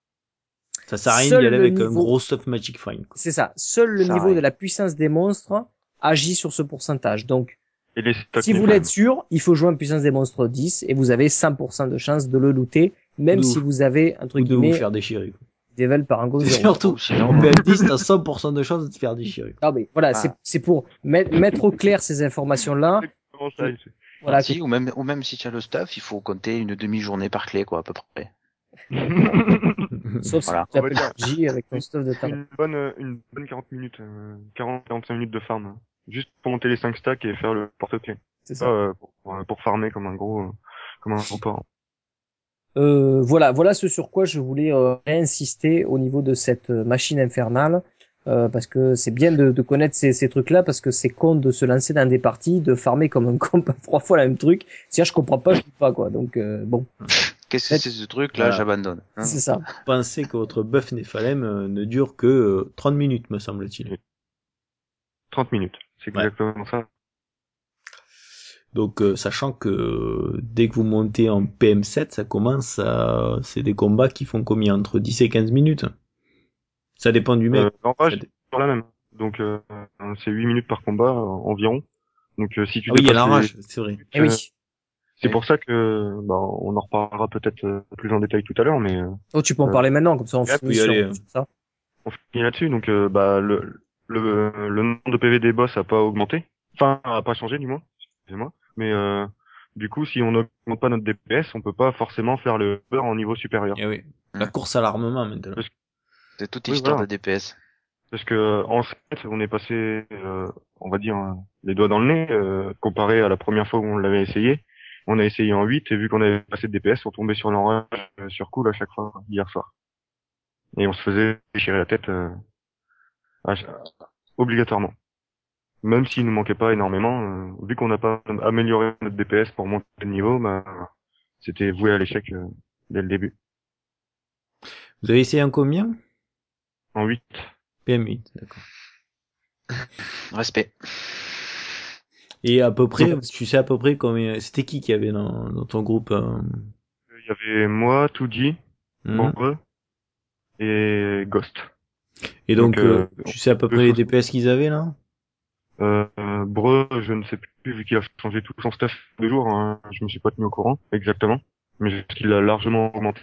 Ça sert à rien d'y aller le avec un gros stuff Magic Find. quoi. C'est ça. Seul le Ça niveau arrive. de la puissance des monstres agit sur ce pourcentage. Donc, Et les stocks si vous voulez être sûr, il faut jouer en puissance des monstres 10 et vous avez 100% de chance de le looter, même de si vous- vous avez entre Ou de vous guillemets faire déchirer. quoi. level par un zéro. Surtout, Sinon, en PM10, t'as 100% de chance de te faire déchirer. Ah mais voilà, Ah. c'est c'est pour mettre, mettre au clair ces informations-là. Il- Voilà, si, ou même, ou même si tu as le stuff, il faut compter une demi-journée par clé, quoi, à peu près. Sauf Voilà. si tu avec ton stuff de talent. une bonne, euh, une bonne 40 minutes, euh, 40-45 minutes de farm. hein. Juste pour monter les 5 stacks et faire le porte-clés. C'est ça. euh, pour, pour, euh, pour farmer comme un gros, euh, comme un gros porc. Euh, voilà, voilà ce sur quoi je voulais euh, insister au niveau de cette euh, machine infernale, euh, parce que c'est bien de, de connaître ces, ces trucs-là, parce que c'est con de se lancer dans des parties, de farmer comme un con trois fois le même truc. Si je comprends pas, je dis pas quoi. Donc euh, bon, Qu'est-ce que c'est ce truc là Voilà. J'abandonne. hein. c'est ça. Pensez que votre buff Néphalem euh, ne dure que euh, 30 minutes, me semble-t-il. 30 minutes. C'est Ouais. exactement ça. Donc, euh, sachant que euh, dès que vous montez en PM7, ça commence à... C'est des combats qui font combien? Entre 10 et 15 minutes? Ça dépend du mec. Euh, c'est toujours la même. Donc, euh, c'est 8 minutes par combat euh, environ. Donc, euh, si tu Ah oui, il y a la les- rage, c'est vrai. Et oui. C'est pour ça que, bah, on en reparlera peut-être euh, plus en détail tout à l'heure, mais euh, Oh, tu peux en Euh, parler maintenant, comme ça on finit sur, aller. sur ça. on finit là-dessus. Donc, euh, bah, le, le, le nombre de PV des boss a pas augmenté. Enfin, a pas changé, du moins. Excusez-moi. Mais, euh, du coup, si on n'augmente pas notre DPS, on peut pas forcément faire le beurre en niveau supérieur. Eh oui. La Hmm. course à l'armement maintenant. Parce C'est toute Oui, histoire voilà. de DPS. Parce que en fait, on est passé, euh, on va dire, les doigts dans le nez, euh, comparé à la première fois où on l'avait essayé. On a essayé en 8 et vu qu'on avait passé de DPS, on tombait sur l'enrage euh, sur cool à chaque fois hier soir. Et on se faisait déchirer la tête euh, à obligatoirement. Même s'il nous manquait pas énormément, euh, vu qu'on n'a pas amélioré notre DPS pour monter de niveau, bah, c'était voué à l'échec euh, dès le début. Vous avez essayé un combien? En 8, PM8, d'accord. Respect. Et à peu près, tu sais à peu près combien... C'était qui qui avait dans, dans ton groupe euh, il y avait moi, Tuji, hmm Bombe et Ghost. Et donc, Donc, euh, euh, tu sais à peu près les. DPS qu'ils avaient là? Euh, Breu, je ne sais plus, vu qu'il a changé tout son stuff de jour, hein, je me suis pas tenu au courant, exactement. Mais qu'il a largement augmenté.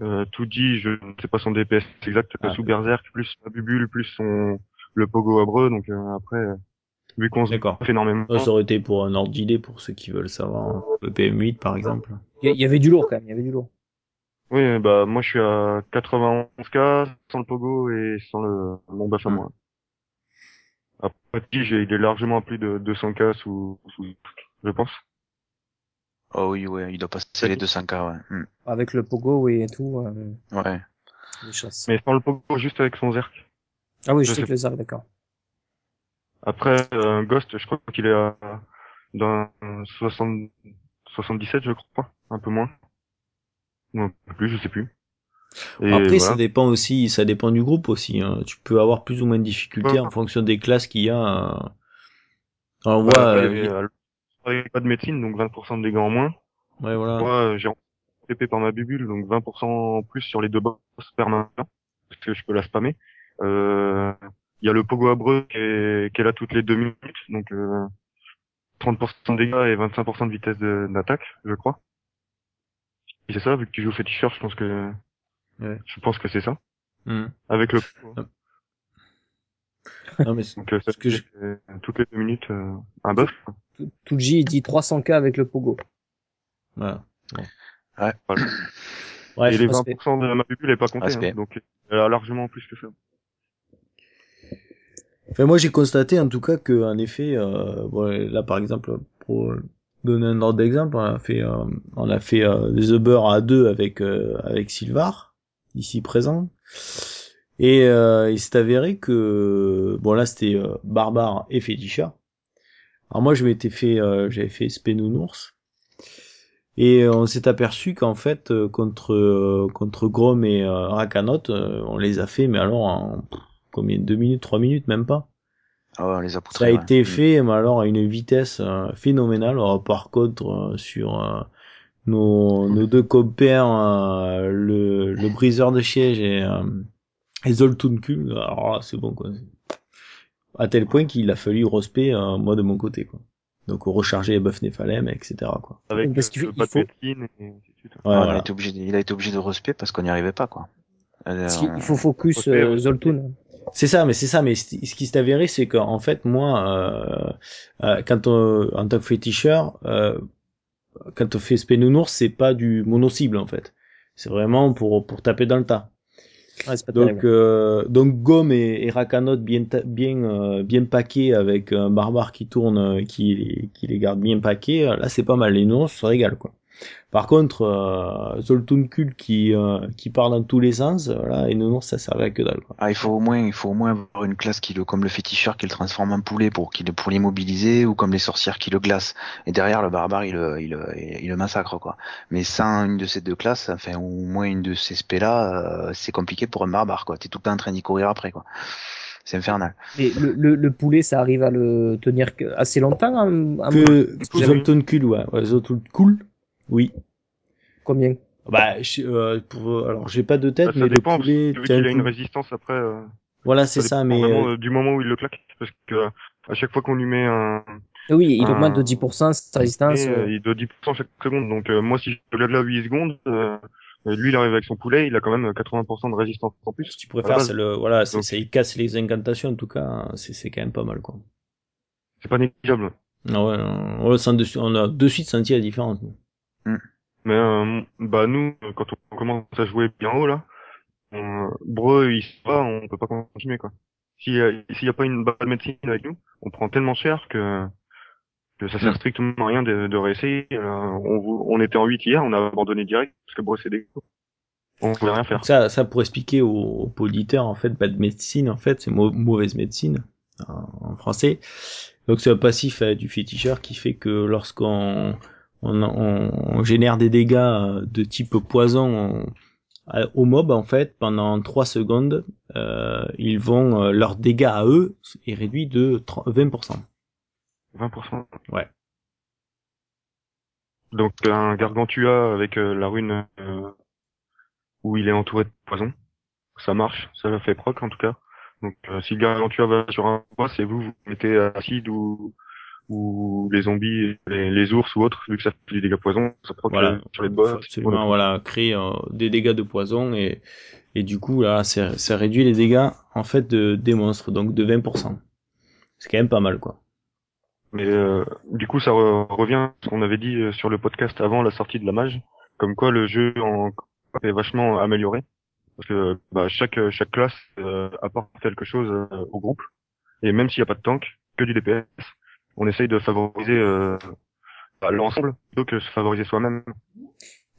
Euh, tout dit, je ne sais pas son DPS exact, Ah, sous Berserk, plus la Bubule, plus son, le Pogo à Breu, donc euh, après, vu qu'on fait énormément, Ça aurait été pour un ordre d'idée pour ceux qui veulent savoir. Le PM8 par exemple. Il y, avait du lourd quand même, il y avait du lourd. oui, bah, moi je suis à 91k, sans le Pogo et sans le, mon buff à Hmm. moi. Après, j'ai, il est largement à plus de 200k sous, sous, je pense. Oh oui, ouais, il doit passer les 200k, ouais. Hmm. Avec le pogo oui, et tout. Euh, Ouais. Mais sans le Pogo, juste avec son Zerk. Ah oui, je je sais sais que les arcs, d'accord. Après, euh, Ghost, je crois qu'il est à, dans 60, 77, je crois, un peu moins. Ou un peu plus, je sais plus. Et Après, voilà. ça dépend aussi, ça dépend du groupe aussi. hein. Tu peux avoir plus ou moins de difficultés Ouais. en fonction des classes qu'il y a. euh. Alors, on voit, après, euh, il a- pas de médecine, donc 20% de dégâts en moins. ouais, voilà. Moi, j'ai TP par ma bubule, donc 20% en plus sur les deux boss permanents, parce que je peux la spammer. Euh, il y a le Pogo Abreu qui est, qui est là toutes les deux minutes, donc euh, 30% de dégâts et 25% de vitesse d'attaque, je crois. Et c'est ça, vu que tu joues féticheur, je pense que Ouais. je pense que c'est ça. Hmm. Avec le Non, mais c'est- donc euh, ça Ce que fait, euh, toutes les deux minutes euh, un buff. il dit 300k avec le pogo. voilà. Ouais. Et les respect. 20% de ma bubule est pas compté, hein, donc elle a largement plus que ça. Enfin, moi, j'ai constaté en tout cas que, en effet, euh, bon, là, par exemple, pour donner un ordre d'exemple, on a fait, euh, on a fait euh, The Beurre à deux avec euh, avec Sylvar, ici présent, et euh, il s'est avéré que, bon là, c'était euh, Barbare et Féticheur. Alors moi, je m'étais fait, j'avais fait Spénounours. Et on s'est aperçu qu'en fait, contre contre Grom et Rakanot, on les a fait, mais alors en combien deux minutes, trois minutes, même pas. Ah ouais, on les a Ça a ouais. été fait, mais alors à une vitesse euh, phénoménale. Alors, par contre, euh, sur euh, nos, nos deux compères, euh, le, le briseur de siège et, euh, et Zoltunkul, alors c'est bon quoi. À tel point qu'il a fallu respect euh, moi de mon côté quoi. Donc recharger les buffs Néphalem, etc. quoi. Avec Parce qu'il euh, faut- et. Ouais, Ah, il, a été obligé, de- il a été obligé de respect parce qu'on n'y arrivait pas, quoi. Il faut focus euh, Zoltun. C'est ça, mais c'est ça. Mais ce qui s'est avéré, c'est qu'en fait, moi, euh, euh, quand on, en tant que féticheur, euh, quand on fait Spénounours, c'est pas du mono-cible en fait. C'est vraiment pour pour taper dans le tas. Ouais, pas Donc euh, donc Gomme et, et Rakanot bien bien euh, bien paqués avec un barbare qui tourne, euh, qui les- qui les garde bien paqués. euh, Là, c'est pas mal. Les nours se régalent quoi. Par contre, euh, Zoltun Kul qui euh, qui part dans tous les sens, voilà, et non, ça servait à que dalle. Quoi. Ah, il faut au moins, il faut au moins avoir une classe qui le, comme le féticheur qui le transforme en poulet pour qu'il pour l'immobiliser ou comme les sorcières qui le glacent. Et derrière le barbare il le, il, le- il le massacre quoi. Mais sans une de ces deux classes, enfin ou au moins une de ces spés là, c'est compliqué pour un barbare quoi. T'es tout le temps en train d'y courir après quoi. C'est infernal. Et le, le, le poulet, ça arrive à le tenir que- assez longtemps en, en- Que. Zoltun Kul, ouais, ouais Zoltun Kul, oui. combien? Bah, je- euh, pour, alors j'ai pas de tête, Bah, ça mais dépend, le poulet, vu qu'il a un une résistance après. euh, voilà, c'est ça, mais vraiment euh, euh, du moment où il le claque, parce que euh, à chaque fois qu'on lui met un, Oui, il augmente de 10% sa résistance. et, euh, il doit 10% chaque seconde. Donc euh, moi, si je le là 8 secondes, euh, lui, il arrive avec son poulet, il a quand même 80% de résistance en plus. ce que tu pourrais faire, c'est le, voilà, c'est, Donc- c'est- il casse les incantations, en tout cas, c'est, c'est quand même pas mal, quoi. C'est pas négligeable. Ah ouais, on, on, sent de, on a de suite senti la différence. Nous. Mais euh, bah nous, quand on commence à jouer bien haut là, on, Breu, il se bat, on peut pas continuer quoi. S'il y a, s'il y a pas une balle de médecine avec nous, on prend tellement cher que que ça sert Mm. strictement à rien de, de réessayer. Euh, on, on était en 8 hier, on a abandonné direct parce que Breu c'est des On pouvait rien faire. Ça, ça pour expliquer aux, aux auditeurs, en fait, bad médecine, en fait, c'est mau- mauvaise médecine, en, en français. Donc c'est un passif euh, du féticheur qui fait que lorsqu'on on, on- on génère des dégâts euh, de type poison aux mobs, en fait, pendant 3 secondes, euh, ils vont, euh, leur dégâts à eux est réduit de 30 20%. 20%. Ouais. Donc un gargantua avec euh, la rune euh, où il est entouré de poison, ça marche, ça le fait proc en tout cas. Donc si le gargantua va sur un boss et vous vous mettez acide ou ou les zombies, les, les ours ou autres, vu que ça fait du dégâts poison, ça proc Voilà. euh, sur les absolument voilà créer euh, des dégâts de poison et et du coup là ça, ça réduit les dégâts en fait de, des monstres donc de 20%. C'est quand même pas mal quoi. Mais euh, du coup ça re- revient à ce qu'on avait dit euh, sur le podcast avant la sortie de la mage, comme quoi le jeu en est vachement amélioré. Parce que bah, chaque chaque classe euh, apporte quelque chose euh, au groupe. Et même s'il n'y a pas de tank, que du DPS, on essaye de favoriser euh, bah, l'ensemble plutôt que se favoriser soi-même.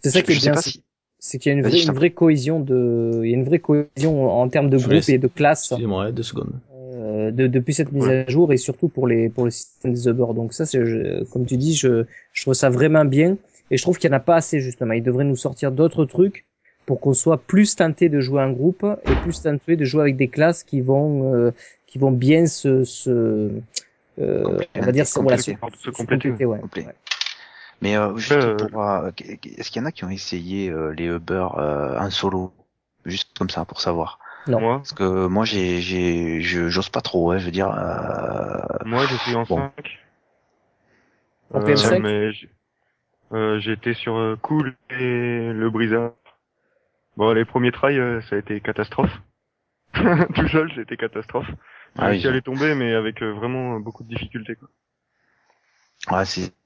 C'est ça qui est bien, si- c'est qu'il y a une vraie, une vraie cohésion de, il y a une vraie cohésion en termes de groupe et de classe Excusez-moi ouais, deux secondes. euh, de, depuis cette mise Ouais. à jour et surtout pour les pour le système des Uber. Donc ça, c'est comme tu dis, je je trouve ça vraiment bien et je trouve qu'il n'y en a pas assez justement. Il devrait nous sortir d'autres trucs pour qu'on soit plus tenté de jouer en groupe et plus tenté de jouer avec des classes qui vont euh, qui vont bien se, se euh, on va dire voilà, se, Compléter. Se compléter, ouais. Ouais. Mais euh, juste Euh, pour, euh, est-ce qu'il y en a qui ont essayé euh, les Uber euh, en solo, juste comme ça pour savoir Non. Moi, Parce que moi j'ai, j'ai, je, j'ose pas trop, ouais, je veux dire. Euh... moi je suis en Bon. 5. En PM5? mais j'ai euh, été sur euh, Cool et le Brisa. Bon, les premiers euh, ça a été catastrophe. Tout seul, c'était catastrophe. Ah oui, à les tomber, mais avec euh, vraiment beaucoup de difficultés. quoi.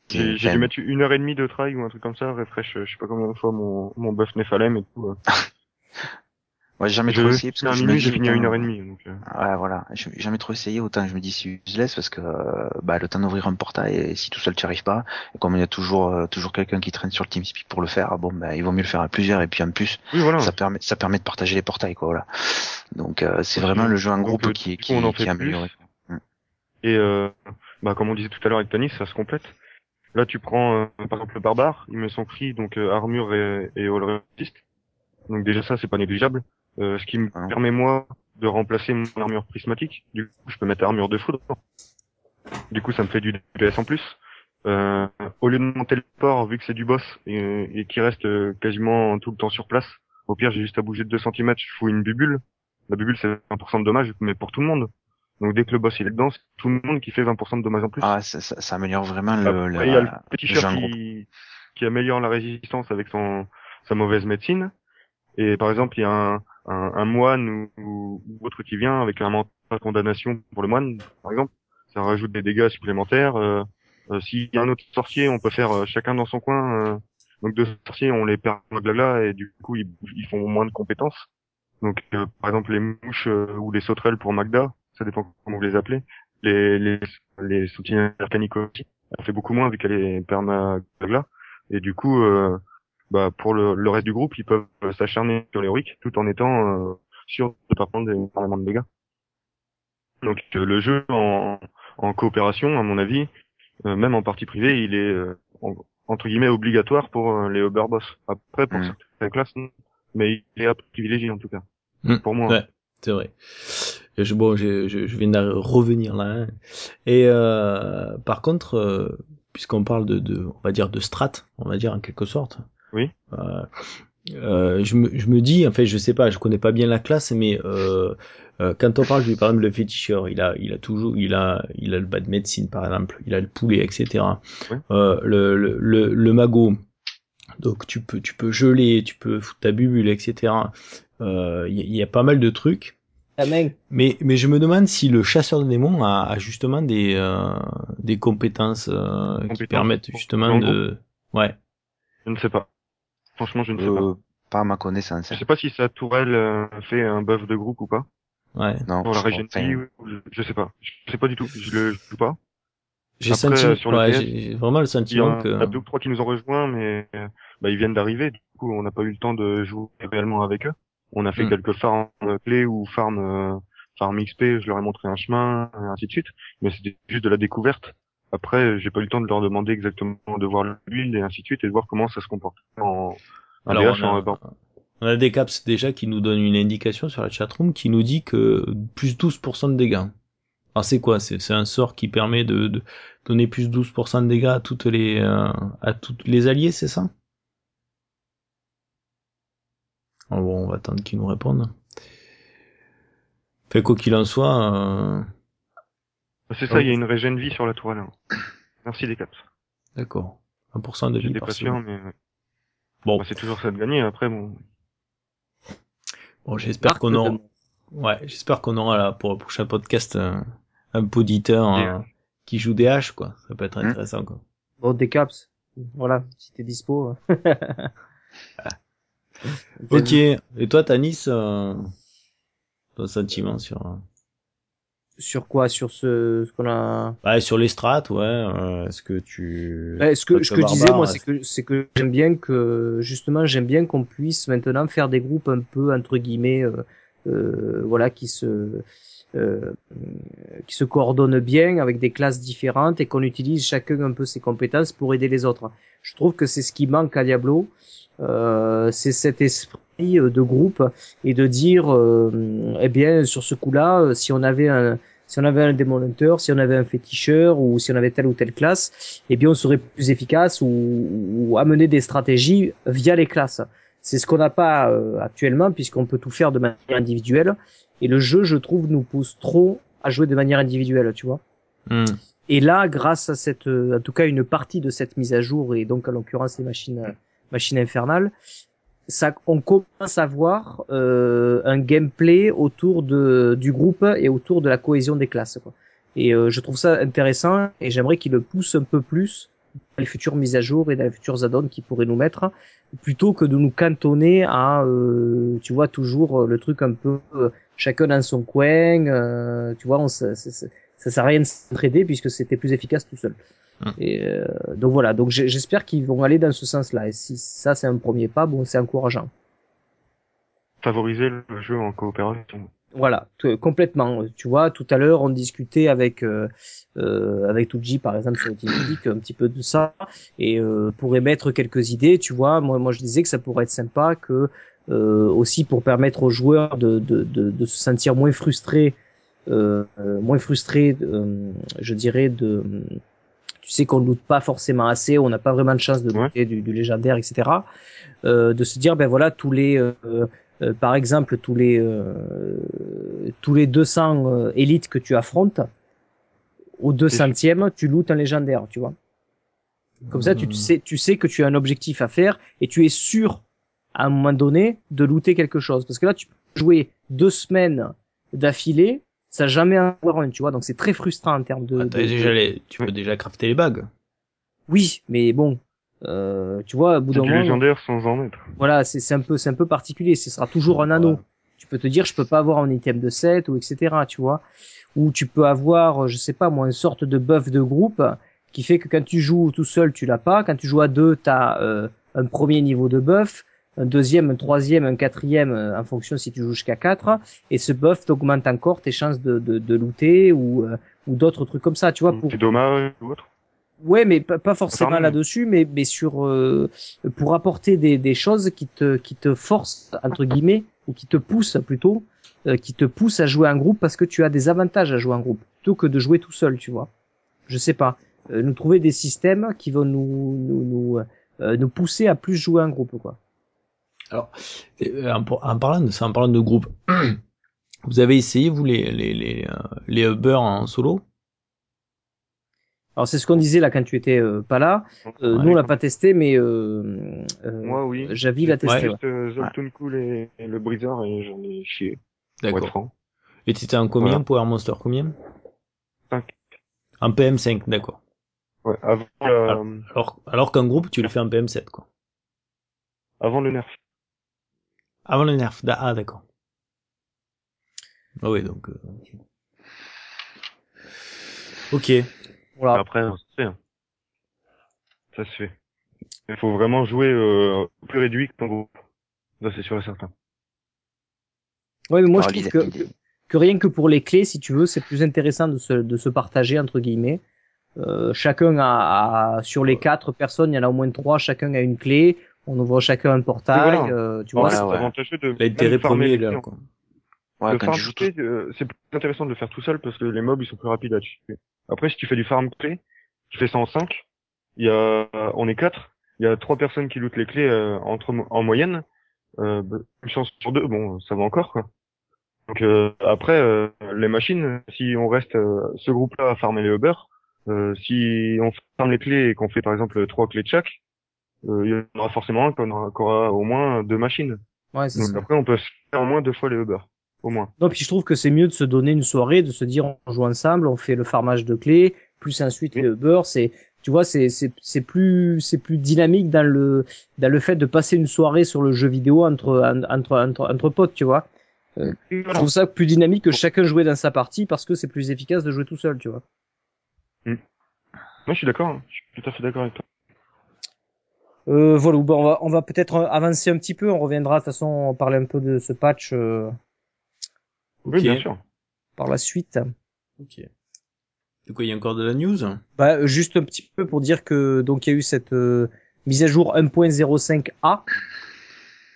C'est. J'ai dû mettre une heure et demie de try ou un truc comme ça, refresh, euh, je sais pas combien de fois mon, mon buff Nephalem et tout. Ouais, j'ai jamais trop essayé parce que je me j'ai fini à une heure et demie. Donc, euh. Ouais, voilà. J'ai jamais trop essayé, autant je me dis c'est useless parce que euh, bah, le temps d'ouvrir un portail, et si tout seul tu arrives pas, et comme il y a toujours euh, toujours quelqu'un qui traîne sur le TeamSpeak pour le faire, bon bah il vaut mieux le faire à plusieurs et puis en plus Oui, voilà. ça permet ça permet de partager les portails quoi voilà. Donc euh, c'est vraiment le jeu en Donc, groupe euh, qui qui, coup, on en qui est plus. amélioré. Et euh, bah, comme on disait tout à l'heure avec Tanis, ça se complète. Là, tu prends euh, par exemple le barbare, il met son free, donc armure et, et all resist. Donc déjà ça, c'est pas négligeable. Euh, ce qui me Ah permet moi de remplacer mon armure prismatique. Du coup, je peux mettre armure de foudre. Du coup, ça me fait du DPS en plus. Euh, au lieu de monter le port, vu que c'est du boss et, et qui reste euh, quasiment tout le temps sur place, au pire, j'ai juste à bouger de 2 cm, je fous une bubule. La bubule, c'est 20% de dommage, mais pour tout le monde. Donc dès que le boss il est dedans, c'est tout le monde qui fait 20% de dommages en plus. Ah ça, ça, ça améliore vraiment le, Après, il y a le petit le groupe. qui, qui améliore la résistance avec son sa mauvaise médecine. Et par exemple, il y a un, un, un moine ou, ou, autre qui vient avec un mental de condamnation pour le moine, par exemple. Ça rajoute des dégâts supplémentaires. Euh, euh, S'il y a un autre sorcier, on peut faire euh, chacun dans son coin. euh, donc deux sorciers, on les perd et du coup ils, ils font moins de compétences. Donc euh, par exemple les mouches ou les sauterelles pour Magda, ça dépend comment vous les appelez. Les les les soutiens arcaniques aussi. Elle fait beaucoup moins vu qu'elle est perma. Et du coup, euh, bah pour le, le reste du groupe, ils peuvent s'acharner sur l'héroïque tout en étant euh, sûrs de pas prendre énormément de dégâts. Donc euh, le jeu en, en coopération, à mon avis, euh, même en partie privée, il est euh, en- entre guillemets obligatoire pour euh, les Uber Boss. Après, pour Mm. certaines classes, non. mais il est à privilégier en tout cas. Mm. Pour moi. Ouais, c'est vrai. Je, bon, je, je, je viens de revenir là. hein. Et euh, par contre, euh, puisqu'on parle de, de, on va dire de strat, on va dire en quelque sorte. Oui. Euh, euh, je, me, je me dis, en fait, je sais pas, je connais pas bien la classe, mais euh, euh, quand on parle, lui, par exemple, le féticheur, il a, il a toujours, il a, il a le bas de médecine, par exemple, il a le poulet, etc. Oui. Euh, le, le, le, le magot, donc tu peux, tu peux geler, tu peux foutre ta bubule, etc. Euh, Il y, a- il y a pas mal de trucs. Mais, mais je me demande si le chasseur de démons a, a justement des, euh, des compétences, euh, qui Compétences permettent justement de... Ouais. Je ne sais pas. Franchement, je ne sais pas. Euh, pas à ma connaissance. Je sais pas si sa tourelle euh, fait un buff de groupe ou pas. Ouais. Non, Pour la région enfin, ou- je, je sais pas. Je sais pas du tout. Je le joue pas. J'ai senti, euh, sur le ouais, j'ai vraiment le Il y, a, sentiment il y a que... deux ou trois qui nous ont rejoints, mais bah, ils viennent d'arriver. Du coup, on n'a pas eu le temps de jouer réellement avec eux. On a fait Hmm. quelques farms clés ou farm euh, farm XP. Je leur ai montré un chemin, et ainsi de suite. Mais c'était juste de la découverte. Après, j'ai pas eu le temps de leur demander exactement de voir le build et ainsi de suite et de voir comment ça se comporte en en Alors, DH on a, Uber. on a des caps déjà qui nous donnent une indication sur la chatroom qui nous dit que plus 12% de dégâts. Alors c'est quoi? C'est c'est un sort qui permet de, de donner plus 12% de dégâts à toutes les euh, à toutes les alliés, c'est ça? Oh, Bon, on va attendre qu'ils nous répondent. Fait quoi qu'il en soit, euh, C'est ça, il y a une régène vie sur la tourelle. hein. Merci les caps. d'accord. 1% de vie par mais. Bon, Bah, c'est toujours ça de gagner. Après, bon, bon j'espère qu'on aura, ouais, j'espère qu'on aura là pour le prochain podcast un, un poditeur Des euh, qui joue des haches quoi. Ça peut être Hmm. intéressant quoi. Bon, des caps. Voilà, si t'es dispo. hein. Ok. Et toi, Tanis, euh, ton sentiment sur euh, Sur quoi? Sur ce, ce qu'on a. ouais, sur les strats, ouais. euh, Est-ce que tu Ouais, ce que, ce que je disais, moi, c'est que, c'est que j'aime bien que, justement, j'aime bien qu'on puisse maintenant faire des groupes un peu, entre guillemets, euh, euh, voilà, qui se, euh, qui se coordonnent bien avec des classes différentes et qu'on utilise chacun un peu ses compétences pour aider les autres. Je trouve que c'est ce qui manque à Diablo. Euh, c'est cet esprit euh, de groupe et de dire, euh, eh bien, sur ce coup-là, si on avait un, si on avait un démon hunter, si on avait un féticheur ou si on avait telle ou telle classe, eh bien on serait plus efficace ou, ou amener des stratégies via les classes. C'est ce qu'on n'a pas euh, actuellement puisqu'on peut tout faire de manière individuelle et le jeu, je trouve, nous pousse trop à jouer de manière individuelle, tu vois. Hmm. Et là, grâce à cette, en tout cas une partie de cette mise à jour et donc en l'occurrence les machines, machines infernales, ça, on commence à voir euh, un gameplay autour de du groupe et autour de la cohésion des classes. Quoi. Et euh, je trouve ça intéressant et j'aimerais qu'il le pousse un peu plus dans les futures mises à jour et dans les futurs add-ons qu'il pourrait nous mettre, plutôt que de nous cantonner à, euh, tu vois, toujours le truc un peu euh, chacun dans son coin. euh, tu vois, on, ça, ça, ça, ça sert à rien de s'entraider puisque c'était plus efficace tout seul. Hum. Et euh, donc voilà, donc j'espère qu'ils vont aller dans ce sens-là. Et si ça c'est un premier pas, bon, c'est encourageant. favoriser le jeu en coopération. Voilà, complètement. Tu vois, tout à l'heure, on discutait avec euh, euh, avec Tuji, par exemple, sur Ultimate un petit peu de ça, et euh, pour émettre quelques idées, tu vois, moi, moi, je disais que ça pourrait être sympa que euh, aussi pour permettre aux joueurs de de, de, de se sentir moins frustrés, euh, euh, moins frustrés, euh, je dirais de tu sais qu'on loot pas forcément assez, on n'a pas vraiment de chance de Ouais. looter du, du légendaire, etc. Euh, de se dire ben voilà tous les euh, euh, par exemple tous les euh, tous les 200 euh, élites que tu affrontes au 200e tu lootes un légendaire tu vois comme ça tu te sais tu sais que tu as un objectif à faire et tu es sûr à un moment donné de looter quelque chose parce que là tu peux jouer deux semaines d'affilée ça jamais un run tu vois donc c'est très frustrant en termes de, Ah, de- t'as déjà les... Tu peux déjà crafter les bagues. oui mais bon euh, tu vois au bout d'un du moment légendaire sans en être. voilà, c'est c'est un peu, c'est un peu particulier. Ce sera toujours un anneau. Ouais. Tu peux te dire, je peux pas avoir un item de 7 ou etc. Tu vois, ou tu peux avoir, je sais pas moi, une sorte de buff de groupe qui fait que quand tu joues tout seul, tu l'as pas. Quand tu joues à deux, tu as un premier niveau de buff, un deuxième, un troisième, un quatrième, euh, en fonction si tu joues jusqu'à 4. Et ce buff augmente encore tes chances de, de, de looter ou, euh, ou d'autres trucs comme ça, tu vois. Pour... C'est dommage ou autre? Ouais, mais pas, pas forcément là-dessus, mais, mais sur euh, pour apporter des, des choses qui te qui te forcent entre guillemets ou qui te poussent plutôt, euh, qui te poussent à jouer en groupe parce que tu as des avantages à jouer en groupe plutôt que de jouer tout seul, tu vois. Je sais pas. Euh, nous trouver des systèmes qui vont nous nous nous, euh, nous pousser à plus jouer en groupe, quoi. Euh, En, en parlant de ça, en parlant de groupe, vous avez essayé vous les les les, euh, les Uber en solo? Alors c'est ce qu'on disait là quand tu étais euh, pas là. Euh, Ouais. nous on l'a pas testé, mais euh, euh, Moi, oui. Javi l'a testé. J'ai ouais. Zoltun Cool et, et le Breezer et j'en ai chié. D'accord. Et t'étais en combien Voilà. Power Monster combien? Cinq. En PM5, d'accord. Ouais, avant, la- Alors alors qu'en groupe tu le fais en PM7 quoi. avant le nerf. Avant le nerf. Ah d'accord. Ah oui donc. euh, Ok. Voilà. Après, ça se fait. hein. Ça se fait. Il faut vraiment jouer euh, plus réduit que ton groupe. Ça, c'est sûr et certain. Ouais, mais moi je Alors, trouve que rien que pour les clés, si tu veux, c'est plus intéressant de se, de se partager entre guillemets. Euh, chacun a, a- sur les quatre personnes, il y en a au moins trois, chacun a une clé. On ouvre chacun un portail. Voilà. euh, tu vois, ouais. avantageux de L'intérêt même farmer premier est les là clients. quoi. Ouais, le quand farm tu joues tout. clé, euh, c'est plus intéressant de le faire tout seul parce que les mobs ils sont plus rapides à tuer. Après, si tu fais du farm clé, tu fais ça en 5, il y a, on est quatre, il y a trois personnes qui lootent les clés euh, entre en moyenne. Euh, bah, une chance sur deux, bon, ça va encore quoi. Donc euh, après, euh, les machines, si on reste euh, ce groupe-là à farmer les Uber, euh, si on farme les clés et qu'on fait par exemple trois clés de chaque, il y en aura forcément un qu'on aura, au moins deux machines. ouais, c'est Donc ça. après, on peut faire au moins deux fois les Uber, au moins. Non, puis je trouve que c'est mieux de se donner une soirée, de se dire on joue ensemble, on fait le farmage de clés, plus ensuite Oui. le beurre, c'est tu vois c'est c'est c'est plus c'est plus dynamique dans le dans le fait de passer une soirée sur le jeu vidéo entre entre entre, entre potes, tu vois. Je trouve ça plus dynamique que chacun jouer dans sa partie parce que c'est plus efficace de jouer tout seul, tu vois. Moi, je suis d'accord. hein. Je suis tout à fait d'accord avec toi. Euh, voilà, bon, on va on va peut-être avancer un petit peu, on reviendra de toute façon parler un peu de ce patch euh, Oui, bien sûr. par la suite. Ok. Du coup il y a encore de la news Bah, euh, juste un petit peu pour dire que donc il y a eu cette euh, mise à jour 1.05a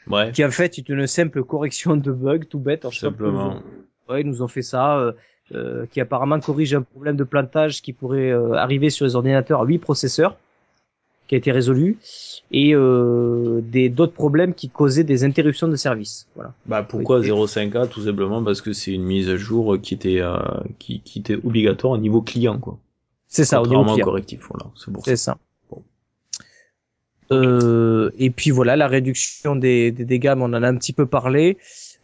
Ouais. qui en fait est une simple correction de bug tout bête. Ils Simplement. nous ont- Ouais, ils nous ont fait ça, euh, euh, qui apparemment corrige un problème de plantage qui pourrait euh, arriver sur les ordinateurs à 8 processeurs, qui a été résolu, et euh, des d'autres problèmes qui causaient des interruptions de service. Voilà. Bah pourquoi Oui. 0.5a Tout simplement parce que c'est une mise à jour qui était euh, qui, qui était obligatoire au niveau client quoi. C'est ça, au niveau client. correctif voilà. C'est pour ça. C'est ça. Bon. Euh, et puis voilà, la réduction des, des dégâts, mais on en a un petit peu parlé.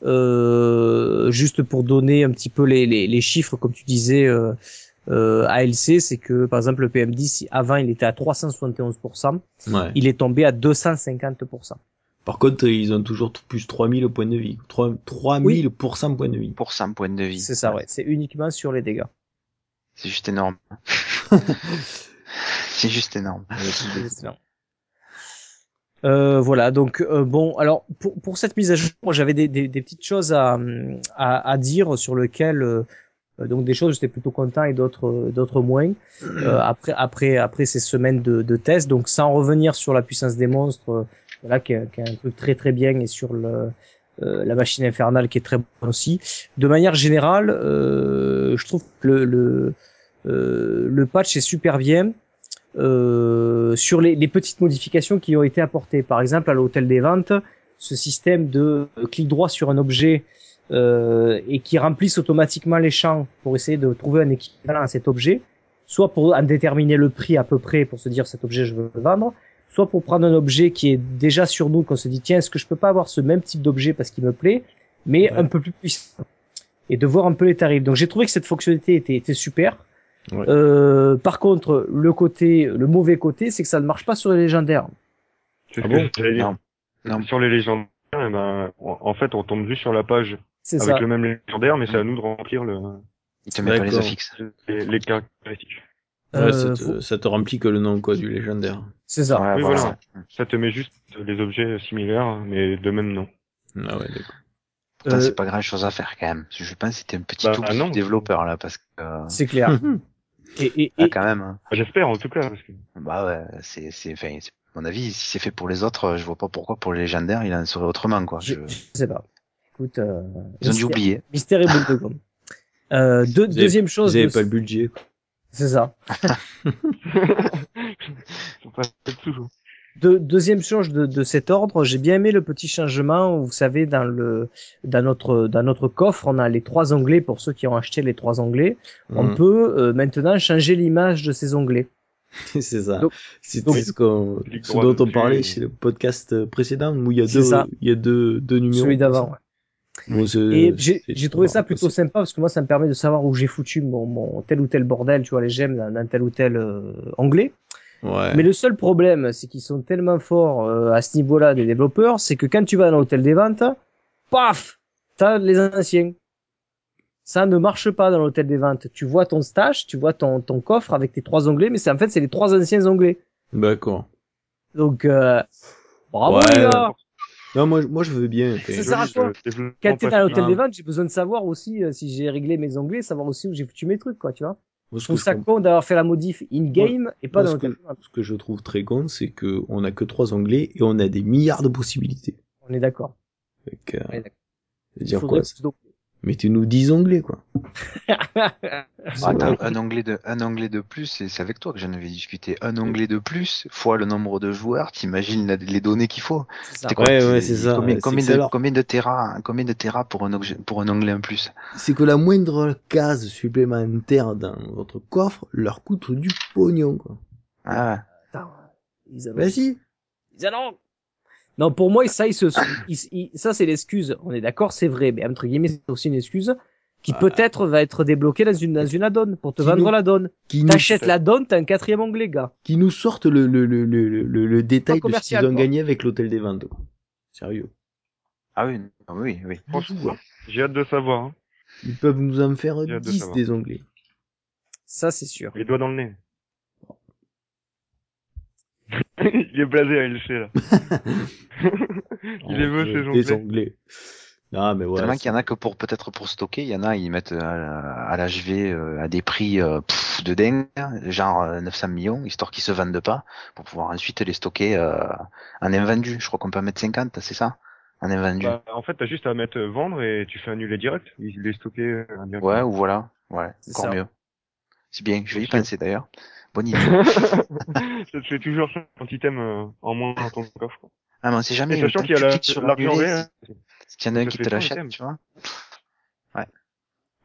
Euh, juste pour donner un petit peu les, les, les chiffres, comme tu disais, euh, ALC, c'est que par exemple le PM10, avant il était à 371%, Ouais. il est tombé à 250%. Par contre ils ont toujours plus 3000 points de vie. 3, 3000 pour cent points de vie. Pour 100 points de vie. C'est ça, ouais. C'est uniquement sur les dégâts. C'est juste énorme. c'est juste énorme. Excellent. Euh, voilà, donc euh, bon, alors pour, pour cette mise à jour, moi, j'avais des, des, des petites choses à, à, à dire sur lesquelles euh, donc des choses j'étais plutôt content et d'autres euh, d'autres moins. Euh, après après après ces semaines de, de tests, donc sans revenir sur la puissance des monstres, euh, voilà qui est, qui est un truc très très bien et sur le euh, la machine infernale qui est très bonne aussi. De manière générale, euh, je trouve que le le, euh, le patch est super bien euh, sur les, les petites modifications qui ont été apportées. Par exemple, à l'hôtel des ventes, ce système de clic droit sur un objet euh, et qui remplisse automatiquement les champs pour essayer de trouver un équivalent à cet objet, soit pour en déterminer le prix à peu près pour se dire cet objet je veux le vendre, soit pour prendre un objet qui est déjà sur nous qu'on se dit tiens est-ce que je peux pas avoir ce même type d'objet parce qu'il me plaît, mais Ouais. un peu plus puissant et de voir un peu les tarifs. Donc j'ai trouvé que cette fonctionnalité était, était super. Ouais. Euh, par contre, le côté, le mauvais côté, c'est que ça ne marche pas sur les légendaires. C'est Ah bon? que j'allais dire. Non. Non. Sur les légendaires, eh ben, en fait, on tombe juste sur la page avec ça. le même légendaire, mais c'est à nous de remplir le, Il te met pas les affixes. les, les caractéristiques. Ouais, Euh, ça, te, faut- ça te remplit que le nom quoi du légendaire. C'est ça. Ouais, Oui, voilà. voilà. Ça te met juste les objets similaires, mais de même nom. Ah ouais, d'accord. Putain, Euh, c'est pas grand chose à faire quand même. Je pense que c'était un petit Bah, tout non. développeur là, parce que c'est clair. et, et, ah, quand même. hein. J'espère en tout cas, parce que Bah ouais, c'est c'est enfin, mon avis, si c'est fait pour les autres, je vois pas pourquoi pour les légendaires il en serait autrement quoi. je, Je- je sais pas. Écoute, euh, Ils ont dû mystère- oublier. Mystère et boule de gomme. Euh, deux- Vous avez- deuxième chose. Vous avez de- pas le budget. C'est ça. De, deuxième chose de, de cet ordre, j'ai bien aimé le petit changement où vous savez dans le dans notre dans notre coffre on a les trois onglets pour ceux qui ont acheté les trois onglets. On Mhm. peut euh, maintenant changer l'image de ces onglets. c'est ça. Donc- ce, qu'on- ce dont on parlait chez le podcast précédent où il y a C'est deux, ça. il y a deux, deux numéros. Celui d'avant. ouais. Bon, Et j'ai trouvé ça plutôt sympa parce que moi ça me permet de savoir où j'ai foutu mon, mon tel ou tel bordel, tu vois les gemmes dans tel ou tel euh, onglet. Ouais. Mais le seul problème, c'est qu'ils sont tellement forts euh, à ce niveau-là des développeurs, c'est que quand tu vas dans l'hôtel des ventes, paf, t'as les anciens. Ça ne marche pas dans l'hôtel des ventes. Tu vois ton stash, tu vois ton, ton coffre avec tes trois onglets, mais c'est en fait c'est les trois anciens onglets. D'accord. Donc euh, bravo Ouais. les gars. Non, moi, moi, je veux bien. Ça sert à quoi Quand t'es dans l'hôtel des ventes, j'ai besoin de savoir aussi euh, si j'ai réglé mes onglets, savoir aussi où j'ai foutu mes trucs, quoi, tu vois. moi, Je trouve ça con d'avoir fait la modif in-game et pas moi, dans ce l'hôtel que- des ventes. Ce que je trouve très con, c'est que on a que trois onglets et on a des milliards de possibilités. On est d'accord. Quoi plus d'onglets. Mettez-nous 10 onglets, quoi. Attends, un onglet de un onglet de plus, c'est c'est avec toi que j'en avais discuté. Un onglet de plus fois le nombre de joueurs, t'imagines les données qu'il faut. C'est Ouais, c'est- ouais, c'est ça. Combien, combien de combien de téra combien de téra pour un objet pour un onglet en plus? C'est que la moindre case supplémentaire dans votre coffre leur coûte du pognon, quoi. Ah Vas-y. ils en ont- Non, pour moi, ça, ils se, ils- ils- ça, c'est l'excuse. On est d'accord, c'est vrai, mais entre guillemets, c'est aussi une excuse qui peut-être va être débloquée dans une, dans une add-on pour te Qui vendre nous- la donne. Qui nous, T'achètes la donne, t'as un quatrième onglet, gars. qui nous sortent le, le, le, le, le, le détail de ce qu'ils ont gagné avec l'hôtel des ventes. Sérieux. Ah oui, ah oui, oui. Franchement, j'ai hâte de savoir. Hein. Ils peuvent nous en faire J'ai hâte de 10 savoir. des onglets. Ça, c'est sûr. Les doigts dans le nez. Il est blasé à LC là. Il les veut, Euh, ces Des onglets. onglets. Non, mais ouais. Qu'il y en a que pour peut-être pour stocker, il y en a ils mettent à, la- à l'HV euh, à des prix euh, pff, de dingue, genre euh, 900 millions, histoire qu'ils se vendent pas, pour pouvoir ensuite les stocker euh, en invendu. Je crois qu'on peut en mettre 50, c'est ça? En invendu. Bah, en fait, t'as juste à mettre euh, vendre et tu fais annuler direct. Il est stocké euh, directement. ouais, ou voilà, ouais, C'est encore ça. mieux. C'est bien, je vais y penser d'ailleurs. Bonne idée. ça te fait toujours un petit thème euh, en moins dans ton coffre. quoi. Ah mais on sait jamais. Et le sachant qu'il y a la- l'argent l'onglet, vert. si- S'il y en a un qui fait te l'achète, tu vois.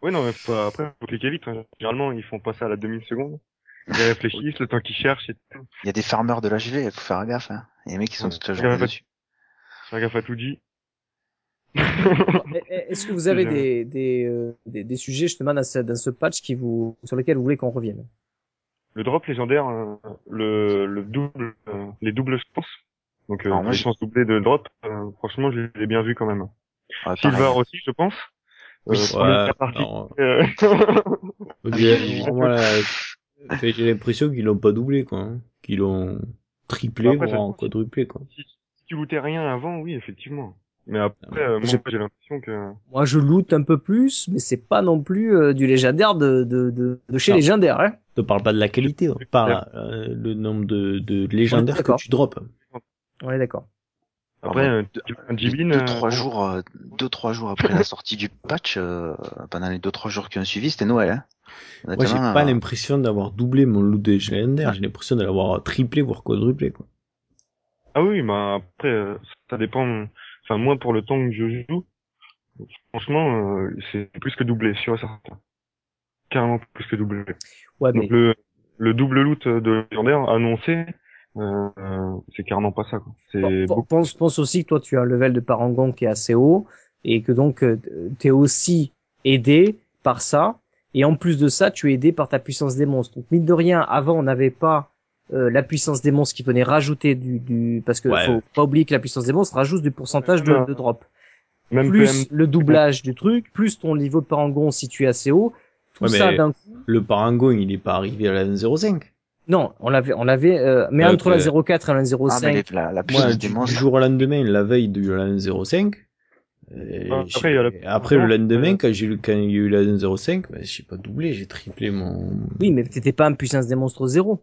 Oui, non, mais faut pas- après, faut cliquer vite. hein. Généralement, ils font pas ça à la demi-seconde. Ils réfléchissent, le temps qu'ils cherchent et tout. Il y a des farmers de l'HV, il faut faire gaffe. Hein. Il y a des mecs qui sont Ouais. la gaffe à- dessus. Fais gaffe à tout dit. Eh, eh, Est-ce que vous avez des, des, euh, des, des sujets, justement, dans ce, dans ce patch qui vous, sur lesquels vous voulez qu'on revienne? Le drop légendaire, euh, le, le double, euh, les doubles chances. Donc, euh, moi, les chances doublées de drop, euh, franchement, je l'ai bien vu quand même. Ouais, Silver aussi, je pense. Oui, Euh, Ouais, première partie. non, Euh, j'ai- voilà, fait, j'ai l'impression qu'ils l'ont pas doublé, quoi. hein. Qu'ils l'ont triplé, voire quadruplé, quoi. si, si tu lootais rien avant, oui, effectivement. Mais après, euh, moi, J'ai- j'ai l'impression que... Moi, je loot un peu plus, mais c'est pas non plus euh, du légendaire de, de, de, de chez Non. légendaire, hein. Ne parle pas de la qualité, on parle euh, le nombre de, de légendaires que d'accord. tu drops. Est d'accord. Après, euh, Jibin... deux, euh, trois jours, euh, deux, trois jours après la sortie du patch, euh, pendant les deux, trois jours qui ont suivi, c'était Noël, hein. Moi, j'ai Honnêtement, pas euh, l'impression d'avoir doublé mon loot des légendaires, j'ai l'impression de l'avoir triplé, voire quadruplé, quoi. Ah oui, bah après, euh, ça dépend... Enfin, moi, pour le temps que je joue, franchement, euh, c'est plus que doublé, sûr et certain. Carrément plus que doublé. Ouais, mais Donc le, le double loot de légendaire annoncé, euh, euh, c'est carrément pas ça. quoi. C'est Bon, beaucoup. pense, pense aussi que toi, tu as un level de parangon qui est assez haut et que donc euh, t'es aussi aidé par ça. Et en plus de ça, tu es aidé par ta puissance des monstres. Donc mine de rien, avant, on n'avait pas euh, la puissance des monstres qui venait rajouter du, du... parce que Ouais. faut pas oublier que la puissance des monstres rajoute du pourcentage de, de drop. Même plus PM, le doublage du truc, plus ton niveau de parangon si tu es assez haut, tout Ouais, ça d'un coup. Le Parangon, il est pas arrivé à la 1.05. Non, on l'avait, on l'avait, euh, mais entre la que- 0,4 et la Ah, 0,5. mais les- la, la puissance du, des du monstres. jour au lendemain, la veille de la 1.05, euh, Ah, après, la- le lendemain, quand j'ai eu, quand il y a eu la 1.05, ben, j'ai pas doublé, j'ai triplé mon... Oui, mais t'étais pas en puissance des monstres 0.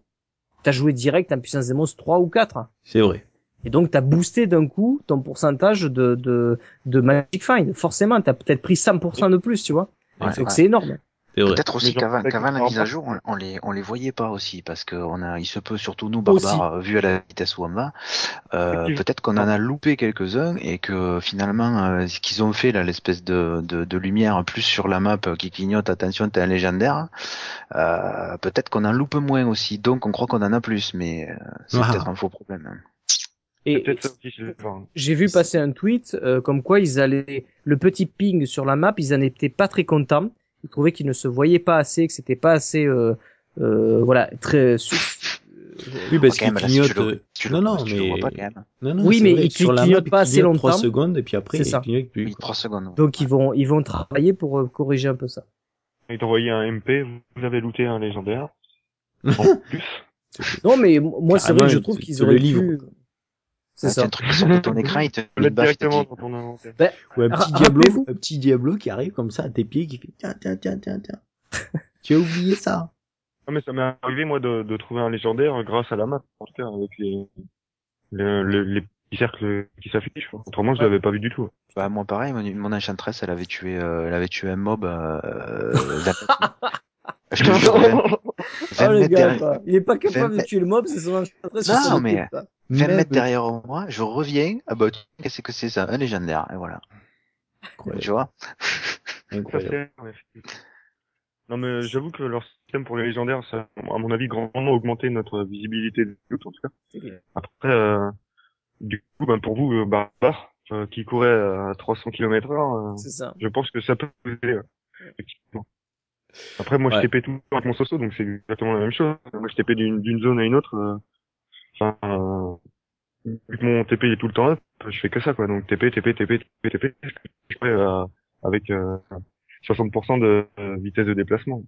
T'as joué direct en puissance des monstres 3 ou 4. C'est vrai. Et donc, t'as boosté d'un coup ton pourcentage de, de, de Magic Find. Forcément, t'as peut-être pris 100% de plus, tu vois. Ouais, Donc, ouais. c'est énorme. Peut-être aussi qu'avant la mise à jour, on, on les on les voyait pas aussi parce que on a il se peut surtout nous barbares euh, vu à la vitesse où on va, euh, peut-être qu'on en a loupé quelques-uns et que finalement euh, ce qu'ils ont fait là l'espèce de, de de lumière plus sur la map euh, qui clignote attention t'es un légendaire, euh, peut-être qu'on en loupe moins aussi donc on croit qu'on en a plus mais euh, c'est Ah. peut-être un faux problème. hein. Et j'ai vu passer un tweet euh, comme quoi ils allaient le petit ping sur la map, ils en étaient pas très contents. Ils trouvaient qu'ils ne se voyaient pas assez, que c'était pas assez, euh, euh, voilà, très. su- Oui, parce même, qu'il clignote... tu non, non, mais... Non, non, Oui, mais il clignote pas il assez clignote 3 longtemps. secondes, et puis après, C'est il ça. clignote plus. Oui, quoi. trois secondes. Donc ils vont, ils vont travailler pour euh, corriger un peu ça. Ils t'ont envoyé un MP, vous avez looté un légendaire. En plus. Non, mais moi c'est vrai que je trouve qu'ils auraient pu. C'est Ah, ça. C'est un truc qui sort de ton écran, il te le directement dans ton inventaire. Ou un petit Diablo, un petit Diablo qui arrive comme ça à tes pieds, qui fait tiens, tiens, tiens, tiens, tiens. tu as oublié ça. Non, mais ça m'est arrivé, moi, de, de trouver un légendaire grâce à la map, en tout cas, avec les, les, les, les petits cercles qui s'affichent. quoi. Autrement, je Ouais. l'avais pas vu du tout. Bah moi pareil, mon, mon enchantress, elle avait tué, euh, elle avait tué un mob. Euh, vingt- je te jure, vingt- 20 le mètres gars, derrière, il est pas capable de tuer le mob, c'est son enchantress Non, mais-. 20 Même- mètres derrière moi, je reviens, ah bah qu'est-ce que c'est ça, un légendaire, et voilà. Tu vois Incroyable. Non, mais j'avoue que leur système pour les légendaires, ça a, à mon avis, grandement augmenté notre visibilité de loot, en tout cas. Après, euh, du coup, ben, pour vous, euh, barbares, euh, qui courez à 300 km heure, euh, C'est ça. je pense que ça peut vous aider, effectivement. Après, moi, Ouais. je TP tout le temps avec mon soso, donc c'est exactement la même chose. Moi, je TP d'une d'une zone à une autre. euh, Enfin, euh, vu que mon TP est tout le temps up, je fais que ça, quoi. Donc TP, TP, TP, TP, TP, je fais, euh, avec euh, 60% de euh, vitesse de déplacement.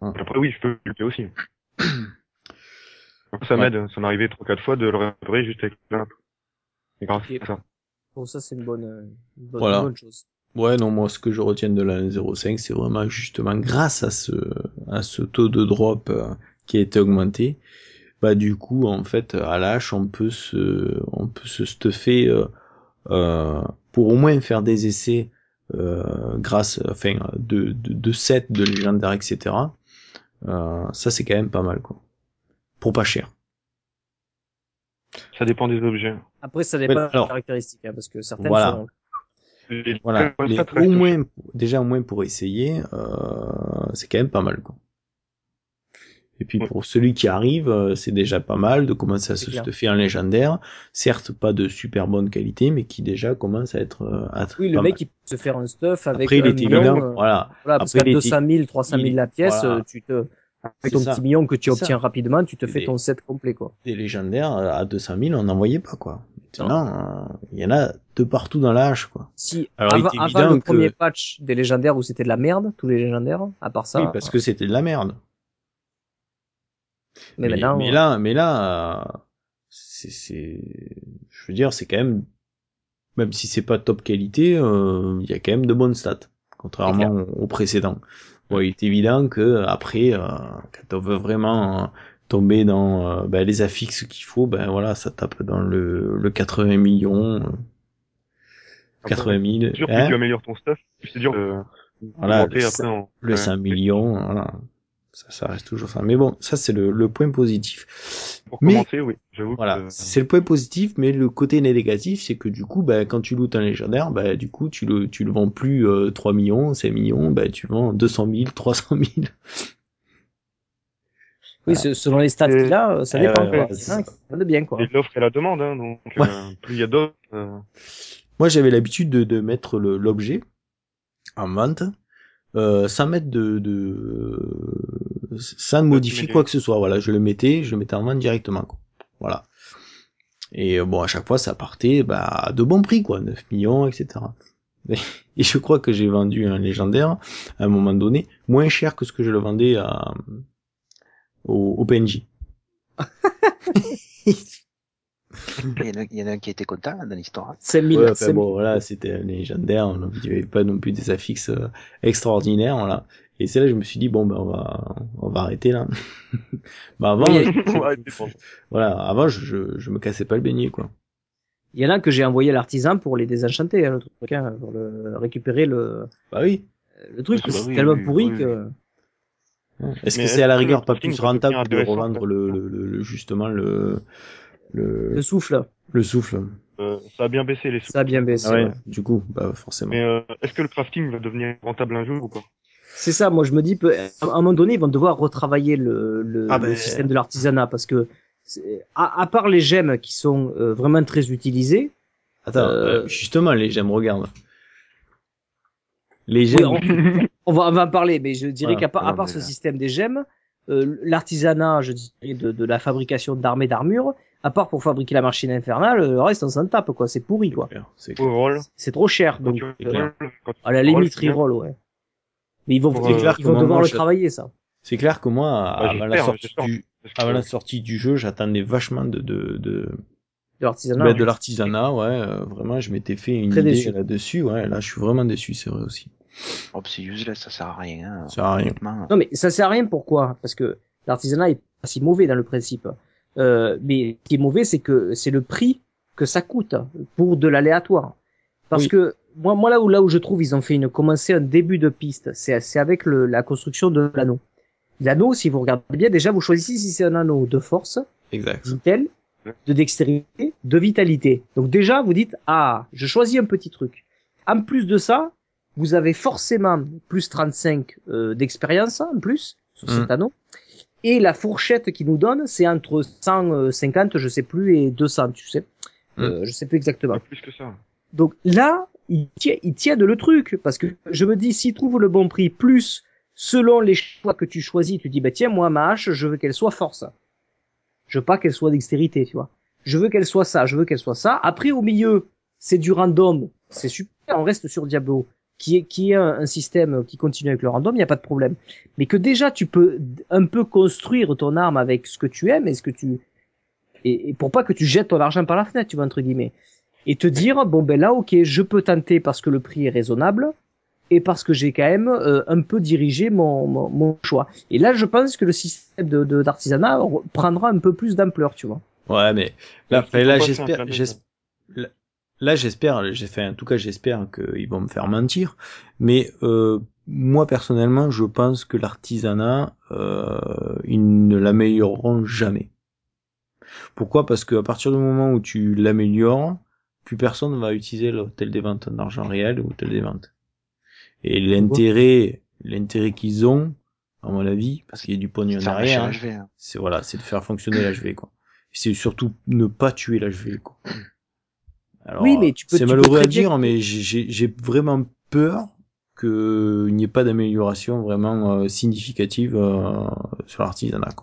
Hum. Après, oui, je peux le faire aussi. Ça Ouais. m'aide, ça m'est arrivé 3-4 fois de le réparer juste avec la map. Et grâce Ok. à ça. Bon, ça c'est une bonne, euh, une bonne, Voilà. une bonne chose. Ouais, non, moi, ce que je retiens de la 1.05, c'est vraiment justement grâce à ce, à ce taux de drop euh, qui a été augmenté. Bah, du coup, en fait, à l'âge, on peut se, on peut se stuffer, euh, euh, pour au moins faire des essais, euh, grâce, enfin, de, de, de sets, de légendaires, etc. Euh, ça, c'est quand même pas mal, quoi. Pour pas cher. Ça dépend des objets. Après, ça dépend des caractéristiques, hein, parce que certaines Voilà. sont- Voilà. te au moins, déjà au moins pour essayer, euh, c'est quand même pas mal, quoi. Et puis pour celui qui arrive, euh, c'est déjà pas mal de commencer à se stuffer en légendaire. Certes, pas de super bonne qualité, mais qui déjà commence à être, euh, à être Oui, le mec, mal. il peut se faire un stuff avec Après, il un est million, évident, euh, voilà. Voilà, parce Après, qu'à il est- 200 000, 300 000 il- la pièce, voilà. euh, tu te, avec ton ça. petit million que tu ça. obtiens rapidement, tu te fais des- ton set complet, quoi. Des légendaires à 200 000, on n'en voyait pas, quoi. Maintenant, euh, il y en a de partout dans la hache, quoi. Si, Alors, il avant, le que- premier patch des légendaires où c'était de la merde, tous les légendaires, à part ça. oui, parce que c'était de la merde. mais, maintenant, mais euh, là, mais là, euh, c'est, c'est, je veux dire, c'est quand même, même si c'est pas top qualité, euh, il y a quand même de bonnes stats, contrairement au, au précédent. Bon, il est évident que après, euh, quand on veut vraiment euh, tomber dans euh, ben, les affixes qu'il faut, ben voilà, ça tape dans le, le 80 millions, euh, 80 000, C'est sûr, plus hein, tu améliores ton stuff, c'est dur de, Voilà, le- après en... le Ouais. 5 millions, voilà. Ça, ça reste toujours ça. Mais bon, ça c'est le, le point positif. Pour Mais- commencer, oui. J'avoue Voilà, que... c'est le point positif, mais le côté négatif, c'est que du coup, bah, quand tu lootes un légendaire, bah, du coup, tu le, tu le vends plus euh, 3 millions, 5 millions, bah, tu vends 200 000, 300 000. oui, selon les stats Et- qu'il a, euh, ça dépend, ouais, quoi. ouais, a ça. de bien, quoi. Et de l'offre et la demande, hein, donc Ouais. euh, plus il y a d'offres, euh, Moi, j'avais l'habitude de, de mettre l'objet en vente, euh, sans mettre de, de, sans modifier quoi que ce soit. Voilà, je le mettais, je le mettais en vente directement, quoi. Voilà. Et euh, bon, à chaque fois, ça partait, bah, à de bons prix, quoi, 9 millions, etc. Et je crois que j'ai vendu un légendaire à un moment donné moins cher que ce que je le vendais à au, au PNJ. Il y, en a, il y en a un qui était content dans l'histoire. 5000, Ouais, enfin, 5000. bon, voilà, c'était un légendaire, donc il n'y avait pas non plus des affixes euh, extraordinaires, voilà. Et c'est là que je me suis dit, bon, ben, on va, on va arrêter là. bah, avant, Oui, On pour- voilà, avant, je, je, je me cassais pas le beignet, quoi. Il y en a que j'ai envoyé à l'artisan pour les désenchanter, hein, le truc, hein, pour le, récupérer le, Bah oui. le truc, Ah bah c'est oui, tellement oui, pourri oui, que... Est-ce que c'est à la rigueur pas plus rentable de revendre le, le, le- le- justement le, le, Le souffle, le souffle? Euh, ça a bien baissé les sous. ça a bien baissé. Ah ouais, ouais. du coup, bah, forcément. Mais euh, est-ce que le crafting va devenir rentable un jour ou pas? C'est ça, moi je me dis, à un moment donné, ils vont devoir retravailler le, le, Ah le ben- système de l'artisanat, parce que, à, à part les gemmes qui sont euh, vraiment très utilisées, Attends, justement, les gemmes, regarde. Les oui, gemmes, on, on va, on va en parler, mais je dirais Voilà, qu'à part, à part ce là- système des gemmes, euh, l'artisanat, je dirais, de, de la fabrication d'armes et d'armures, à part pour fabriquer la machine infernale, le reste on s'en tape, quoi, c'est pourri, quoi. c'est trop cher, donc, euh, à la limite, reroll, ouais. Mais ils vont, ils, euh, ils vont devoir le travailler, ça. c'est clair que moi, avant la sortie du, avant la sortie du jeu, j'attendais vachement de, de, de, De l'artisanat. ouais. de l'artisanat, ouais, euh, vraiment, je m'étais fait une Très idée déçu. là-dessus, ouais, là, je suis vraiment déçu, c'est vrai aussi. Oh, c'est useless, ça sert à rien. Hein. Ça sert à rien. Non, mais ça sert à rien. Pourquoi? Parce que l'artisanat est pas si mauvais dans le principe. Euh, mais ce qui est mauvais, c'est que c'est le prix que ça coûte pour de l'aléatoire. Parce Oui. que moi, moi là où là où je trouve, ils ont fait une commencé un début de piste. C'est c'est avec le, la construction de l'anneau. L'anneau, si vous regardez bien, déjà vous choisissez si c'est un anneau de force, d'intel, de dextérité, de vitalité. Donc déjà, vous dites ah, je choisis un petit truc. En plus de ça, vous avez forcément plus 35 euh, d'expérience en plus sur cet Mm. anneau. Et la fourchette qui nous donne, c'est entre 150, je sais plus, et 200, tu sais. Euh, je sais plus exactement. Plus que ça. Donc là, il tient, il tient de le truc, parce que je me dis, s'il trouve le bon prix, plus selon les choix que tu choisis, tu dis, bah tiens, moi, ma hache, je veux qu'elle soit force. Je veux pas qu'elle soit dextérité, tu vois. Je veux qu'elle soit ça, je veux qu'elle soit ça. Après, au milieu, c'est du random, c'est super, on reste sur Diablo, qui est, qui est un, un système qui continue avec le random, il n'y a pas de problème. Mais que déjà, tu peux un peu construire ton arme avec ce que tu aimes et ce que tu, et, et pour pas que tu jettes ton argent par la fenêtre, tu vois, entre guillemets. Et te dire bon ben là ok je peux tenter parce que le prix est raisonnable et parce que j'ai quand même euh, un peu dirigé mon, mon, mon choix. Et là je pense que le système de de- d'artisanat re- prendra un peu plus d'ampleur tu vois. Ouais, mais là, là, j'espère, là- j'espère, j'ai fait, en tout cas, j'espère qu'ils vont me faire mentir, mais euh, moi personnellement, je pense que l'artisanat, euh, ils ne l'amélioreront jamais. Pourquoi? Parce qu'à partir du moment où tu l'améliores, plus personne va utiliser l'hôtel des ventes en argent réel ou l'hôtel des ventes. Et l'intérêt, l'intérêt qu'ils ont, à mon avis, parce qu'il y a du pognon derrière, hein, hein. c'est voilà, c'est de faire fonctionner l'HV quoi. C'est surtout ne pas tuer l'HV quoi. Alors, Oui, mais tu peux- c'est peux malheureux à dire, mais j'ai- vraiment peur qu'il n'y ait pas d'amélioration vraiment euh, significative euh, sur l'artisanat.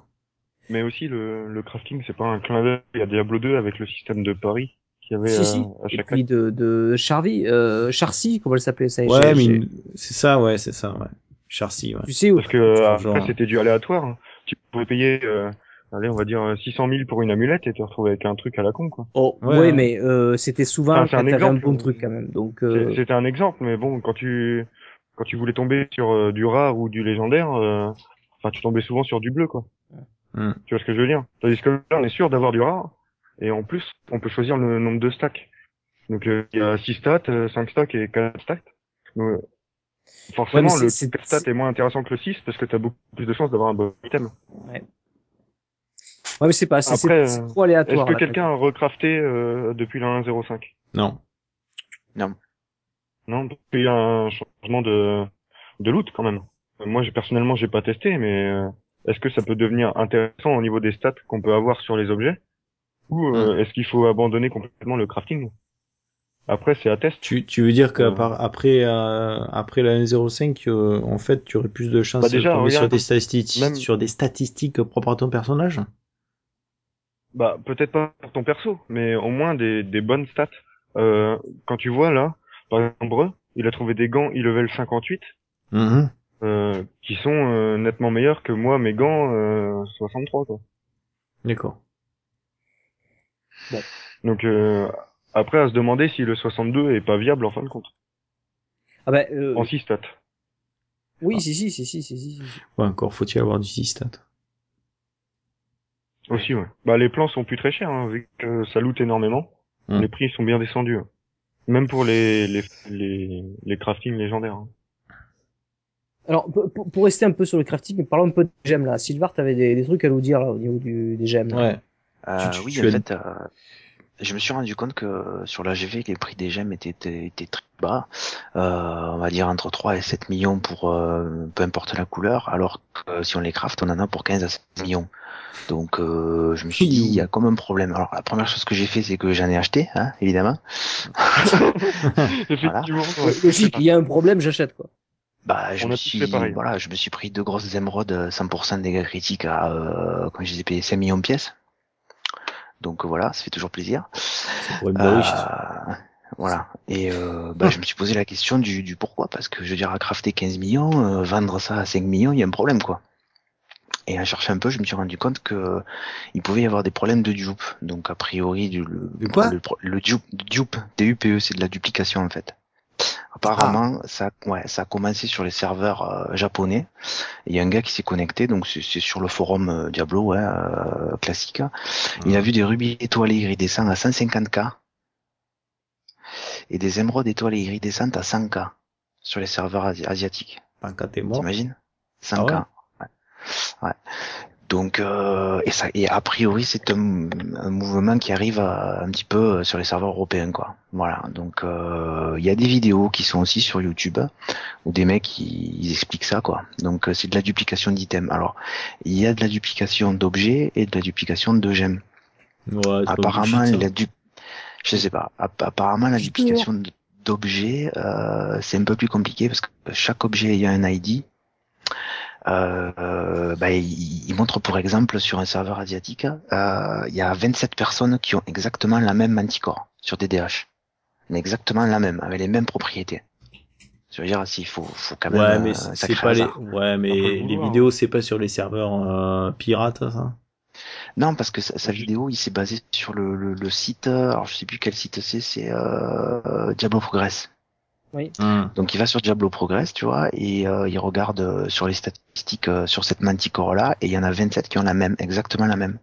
Mais aussi, le, le crafting, c'est pas un clin d'œil à Diablo 2 avec le système de pari qu'il y avait si à, si à et chaque puis de de Charvy euh, Charcy comment elle s'appelle ça Ouais, mais c'est ça, ouais, c'est ça, ouais. Charcy, ouais. tu sais où Parce que euh, après, c'était du aléatoire. hein. Tu pouvais payer, euh, allez, on va dire euh, 600 000 pour une amulette et te retrouver avec un truc à la con, quoi. oh, Ouais, ouais, hein. mais euh, c'était souvent Enfin, un t'avais un exemple. bon truc quand même donc euh, C'était un exemple, mais bon, quand tu quand tu voulais tomber sur euh, du rare ou du légendaire, euh, enfin, tu tombais souvent sur du bleu, quoi. Tu vois ce que je veux dire? Tandis que là, on est sûr d'avoir du rare, et en plus, on peut choisir le nombre de stacks. Donc, euh, il y a 6 stats, euh, 5 stacks et 4 stacks. Donc, euh, forcément, c'est- le c'est- 4 stats est moins intéressant que le 6 parce que t'as beaucoup plus de chances d'avoir un bon item. ouais mais c'est pas c'est Après, c'est- c'est euh, trop aléatoire Est-ce que quelqu'un a recrafté euh, depuis la 1.05 Non. Non, parce qu'il y a un changement de, de loot quand même. Moi, j'ai personnellement, j'ai pas testé, mais euh, est-ce que ça peut devenir intéressant au niveau des stats qu'on peut avoir sur les objets? Ou Hmm. euh, est-ce qu'il faut abandonner complètement le crafting? Après, c'est à test. Tu, tu veux dire qu'après euh, après la 1.05, euh, en fait, tu aurais plus de chances Bah déjà, de tomber sur des statistiques, même- sur des statistiques propres à ton personnage? Bah, peut-être pas pour ton perso, mais au moins des, des bonnes stats. Euh, quand tu vois là, par exemple, Breu, il a trouvé des gants e-level 58 Mhm. euh, qui sont euh, nettement meilleurs que moi mes gants euh, 63 quoi. D'accord. Donc euh, après à se demander si le 62 est pas viable en fin de compte Ah ben, euh, en 6 stats. oui, si, si, si, si, si, si. si. Ouais, encore faut-il avoir du 6 stats. Aussi ouais. Bah les plans sont plus très chers hein, vu que ça loot énormément. Hmm. Les prix sont bien descendus. hein. Même pour les les les, les crafting légendaires. hein. Alors, pour, rester un peu sur le crafting, parlons un peu des gemmes là. Sylvar, t'avais des, des trucs à nous dire là au niveau du, des gemmes. là. Ouais. Euh, Tu- tu- oui, tu en as- fait, euh, je me suis rendu compte que sur la GV, les prix des gemmes étaient, étaient, étaient très bas. Euh, on va dire entre 3 et 7 millions pour euh, peu importe la couleur, alors que si on les craft, on en a pour 15 à 16 millions. Donc euh, je me suis dit, il y a comme un problème. Alors la première chose que j'ai fait, c'est que j'en ai acheté, hein, évidemment. Effectivement. Euh, ouais. Logique, il y a un problème, j'achète quoi. Bah, je On me suis, voilà, je me suis pris deux grosses émeraudes euh, 100% de dégâts critiques à, euh, quand je les ai payés 5 millions de pièces. Donc euh, voilà, ça fait toujours plaisir. Pour une. Euh, voilà. Et euh, bah, je me suis posé la question du, du pourquoi, parce que je veux dire, à crafter 15 millions, euh, vendre ça à 5 millions, il y a un problème, quoi. Et à chercher un peu, je me suis rendu compte que il pouvait y avoir des problèmes de dupe. Donc a priori, du, le, quoi? le, dupe, dupe, DUPE, c'est de la duplication en fait. Apparemment, ça, ouais, ça a commencé sur les serveurs euh, japonais. Il y a un gars qui s'est connecté, donc c'est sur le forum euh, Diablo, ouais, euh, classique. Il a vu des rubis étoilés iridescents à 150k et des émeraudes étoilées iridescentes à 100k sur les serveurs asi- asiatiques. Pancate est mort. T'imagines? 100k. Ah ouais. Ouais. Donc euh, et ça et a priori c'est un, un mouvement qui arrive à- un petit peu euh, sur les serveurs européens quoi. Voilà. Donc euh, il y a des vidéos qui sont aussi sur YouTube où des mecs ils, ils expliquent ça quoi. Donc euh, c'est de la duplication d'items. Alors il y a de la duplication d'objets et de la duplication de gemmes. Ouais, Apparemment, la du... je sais pas. App- Apparemment, la duplication d'objets, euh, c'est un peu plus compliqué parce que chaque objet ayant un ID, euh, euh, bah, il, il montre pour exemple sur un serveur asiatique, euh, il y a 27 personnes qui ont exactement la même manticore sur DDH, mais exactement la même, avec les mêmes propriétés. Je veux dire, s'il faut, faut quand même. Ouais, euh, mais c'est c'est pas les, ouais, mais les vidéos, c'est pas sur les serveurs euh, pirates, ça? Non, parce que sa, sa vidéo, il s'est basé sur le, le, le site, euh, alors je sais plus quel site c'est, c'est euh, euh, Diablo Progress. Hum. Donc il va sur Diablo Progress, tu vois, et euh, il regarde euh, sur les statistiques euh, sur cette manticore là, et il y en a 27 qui ont la même, exactement la même.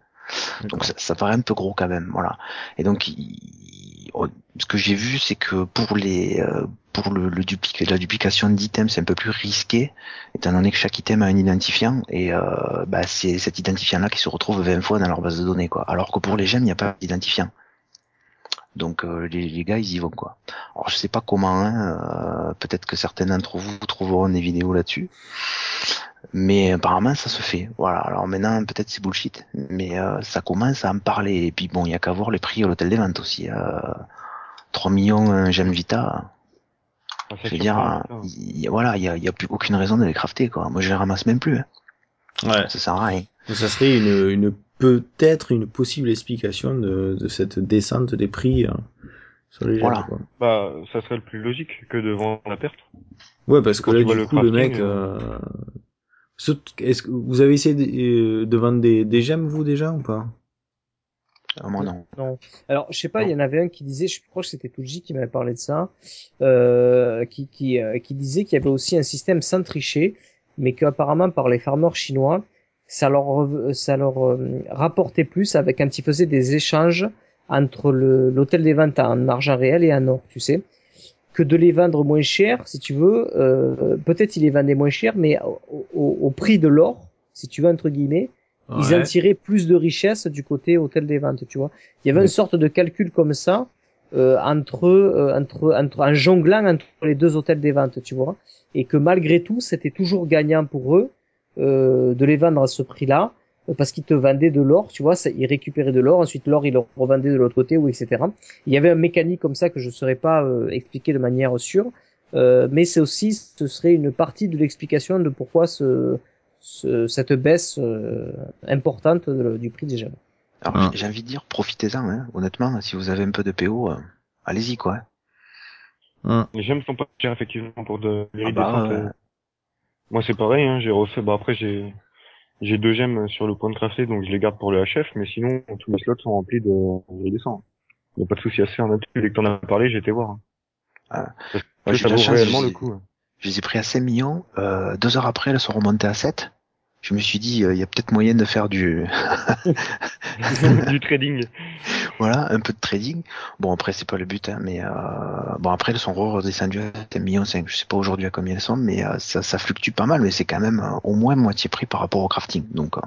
Donc ça, ça paraît un peu gros quand même, voilà. Et donc il- oh, ce que j'ai vu, c'est que pour les euh, pour le, le duplic- la duplication d'items, c'est un peu plus risqué, étant donné que chaque item a un identifiant, et euh, bah, c'est cet identifiant là qui se retrouve 20 fois dans leur base de données, quoi. Alors que pour les gemmes, il n'y a pas d'identifiant. Donc euh, les, les gars, ils y vont quoi. Alors je sais pas comment, hein, euh, peut-être que certains d'entre vous trouveront des vidéos là-dessus, mais apparemment ça se fait. Voilà. Alors maintenant peut-être c'est bullshit, mais euh, ça commence à en parler. Et puis bon, il y a qu'à voir les prix à l'hôtel des ventes aussi. Euh, 3 millions un Gem Vita. Ah, Je veux dire, il y a- voilà, il y a, il y a plus aucune raison de les crafter quoi. Moi je les ramasse même plus. hein. Ouais. Ça sert à rien. Ça serait une, une peut-être une possible explication de, de cette descente des prix euh, sur les Voilà. gemmes, quoi. Bah, ça serait le plus logique que de vendre la perte. Ouais, parce que là, du le coup, le mec, euh... ce- est-ce que vous avez essayé de, euh, de vendre des, des gemmes, vous, déjà, ou pas? Euh, moi non. Non. Alors, je sais pas, il y en avait un qui disait, je crois que c'était Tuji qui m'avait parlé de ça, euh, qui, qui, euh, qui disait qu'il y avait aussi un système sans tricher, mais qu'apparemment par les farmers chinois, ça leur, rev- ça leur euh, rapportait plus avec quand ils faisaient des échanges entre l'hôtel des ventes en argent réel et en or, tu sais, que de les vendre moins cher, si tu veux, euh, peut-être ils les vendaient moins cher, mais au, au- au prix de l'or, si tu veux, entre guillemets, ils en tiraient plus de richesse du côté hôtel des ventes, tu vois. Il y avait Ouais. une sorte de calcul comme ça euh, entre, euh, entre entre en jonglant entre les deux hôtels des ventes, tu vois, et que malgré tout, c'était toujours gagnant pour eux euh, de les vendre à ce prix-là euh, parce qu'ils te vendaient de l'or, tu vois, ça, ils récupéraient de l'or, ensuite l'or ils le revendaient de l'autre côté ou etc. Il y avait un mécanique comme ça que je ne saurais pas euh, expliquer de manière sûre, euh, mais c'est aussi ce serait une partie de l'explication de pourquoi ce, ce- cette baisse euh, importante de- du prix des gemmes. Alors Hum. j'ai- envie de dire, profitez-en. Hein. Honnêtement, si vous avez un peu de PO, euh, allez-y quoi. Hum. Les gemmes sont pas chères effectivement pour de Ah bah, euh. ouais. Moi c'est pareil, hein, j'ai refait. Bah après j'ai j'ai deux gemmes sur le point de crafter, donc je les garde pour le HF, mais sinon tous mes slots sont remplis de iridescents. Y a pas de souci à se faire là-dessus. Dès que t'en as parlé, j'ai été voir. Ah. Parce que j'ai ça de vaut chance, réellement je le les- coup. hein. Je les ai pris à 5 millions. Euh, deux heures après, elles sont remontées à 7. Je me suis dit, il y a peut-être moyen de faire du, du trading. voilà, un peu de trading. Bon, après, c'est pas le but, hein, mais euh, bon, après, elles sont redescendues à 1 million 5. Je sais pas aujourd'hui à combien elles sont, mais euh, ça, ça fluctue pas mal, mais c'est quand même euh, au moins moitié prix par rapport au crafting. Donc, euh,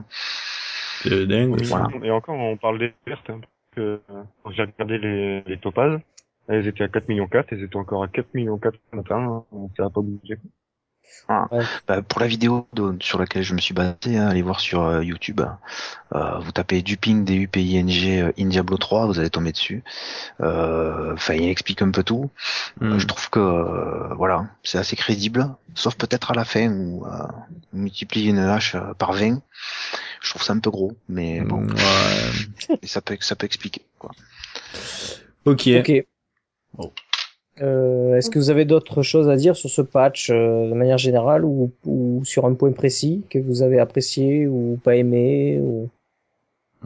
C'est dingue. Voilà. Et encore, on parle des vertes. Hein, parce que euh, quand j'ai regardé les, les topazes, elles étaient à 4 millions 4, elles étaient encore à 4 millions 4 ce matin. hein, Ça a pas bougé. Bah, pour la vidéo de- sur laquelle je me suis basé, hein, allez voir sur euh, YouTube. Euh, vous tapez Duping D-U-P-I-N-G euh, in Diablo 3, vous allez tomber dessus. Euh, Enfin, il explique un peu tout. Hum. Je trouve que euh, voilà, c'est assez crédible, sauf peut-être à la fin où euh, on multiplie une hache euh, par 20. Je trouve ça un peu gros, mais bon, Ouais. et ça peut ça peut expliquer quoi. Ok. Ok. Bon. Euh, Est-ce que vous avez d'autres choses à dire sur ce patch euh, de manière générale ou, ou sur un point précis que vous avez apprécié ou pas aimé ou...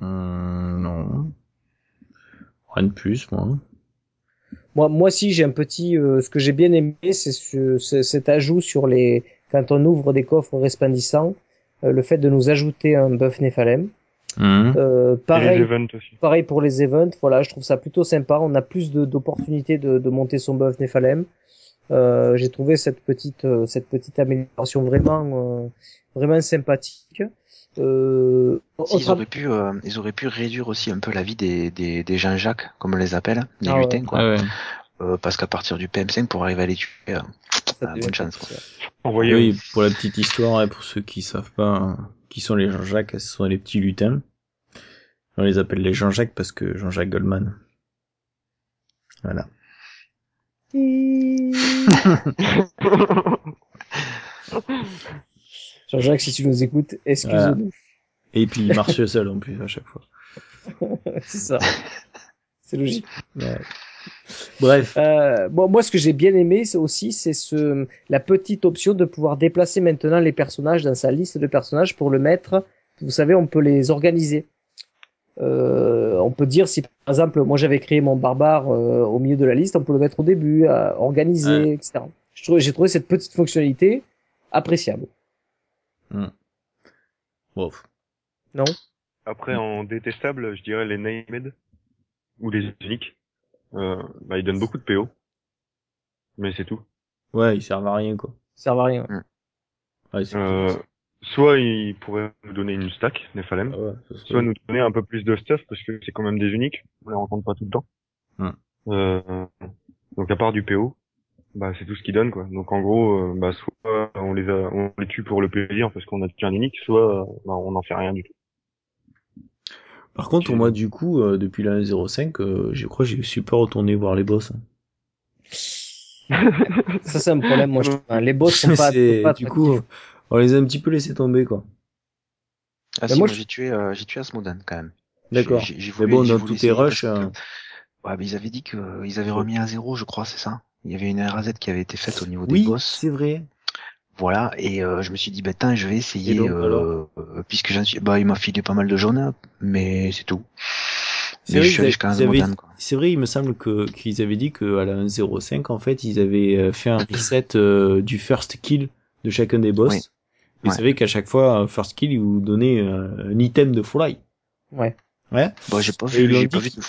Hum, non. Rien de plus, moi. Moi, moi si j'ai un petit, euh, ce que j'ai bien aimé, c'est ce, ce- cet ajout sur les, quand on ouvre des coffres resplendissants, euh, le fait de nous ajouter un buff Nephalem. Hum. Euh, Et les pareil, aussi. pareil pour les events. Voilà, je trouve ça plutôt sympa. On a plus de- d'opportunités de, de monter son buff Nephalem. Euh, j'ai trouvé cette petite, euh, cette petite amélioration vraiment, euh, vraiment sympathique. Euh, Ils autre- auraient pu euh, ils auraient pu réduire aussi un peu la vie des des, des Jean-Jacques comme on les appelle, des Ah ouais. lutins quoi. Ouais. Euh, parce qu'à partir du PM5 pour arriver à les tuer, euh, ah, bonne chance. Oui, pour la petite histoire, et pour ceux qui savent pas hein, qui sont les Jean-Jacques, ce sont les petits lutins. On les appelle les Jean-Jacques parce que Jean-Jacques Goldman. Voilà. Jean-Jacques, si tu nous écoutes, excuse-nous. Et puis il marche seul en plus à chaque fois. c'est ça. C'est logique. Ouais. Bref. Euh, bon, moi, ce que j'ai bien aimé, c'est aussi, c'est ce, la petite option de pouvoir déplacer maintenant les personnages dans sa liste de personnages pour le mettre. Vous savez, on peut les organiser. Euh, on peut dire si, par exemple, moi j'avais créé mon barbare euh, au milieu de la liste, on peut le mettre au début, à organiser, Ouais. etc. J'ai trouvé cette petite fonctionnalité appréciable. Bon. Non? Après, en détestable, je dirais les named ou les uniques. Euh, bah, ils donnent beaucoup de PO. Mais c'est tout. Ouais, ils servent à rien quoi. Ça sert à rien. Ouais, c'est Euh, soit ils pourraient nous donner une stack, Nephalem. Ah ouais, serait- Soit nous donner un peu plus de stuff parce que c'est quand même des uniques. On les rencontre pas tout le temps. Hmm. Euh, donc à part du PO, bah c'est tout ce qu'ils donnent quoi. Donc en gros, euh, bah soit on les a, on les tue pour le plaisir parce qu'on a qu'un unique, soit bah, on n'en fait rien du tout. Par contre, moi, du coup, euh, depuis la 1.05, euh, je crois que je suis pas retourné voir les boss. hein. Ça, c'est un problème, moi, je trouve. hein. Les boss sont pas, C'est- pas du coup, attractifs. on les a un petit peu laissé tomber, quoi. Ah si, moi, moi je- j'ai tué euh, j'ai tué Asmodan quand même. D'accord. J'ai- j'ai Mais voulu- bon, j'ai dans voulu tous tes essayer rushs, parce que- euh, Ouais, mais ils avaient dit qu'ils avaient remis à zéro, je crois, c'est ça? Il y avait une RAZ qui avait été faite au niveau oui, des boss. c'est vrai. Voilà, et euh, je me suis dit, bah tiens, je vais essayer, donc, euh, euh, puisque j'en suis, bah il m'a filé pas mal de jaunes, mais c'est tout. C'est Mais vrai, je suis quoi. vrai, il me semble que qu'ils avaient dit que à la 1.05, en fait, ils avaient euh, fait un reset euh, du first kill de chacun des boss. Oui. Et Ouais. c'est vrai qu'à chaque fois, un first kill, ils vous donnaient euh, un item de Fly. Ouais. Ouais. Bon, j'ai pas Et ils vu, j'ai pas vu de.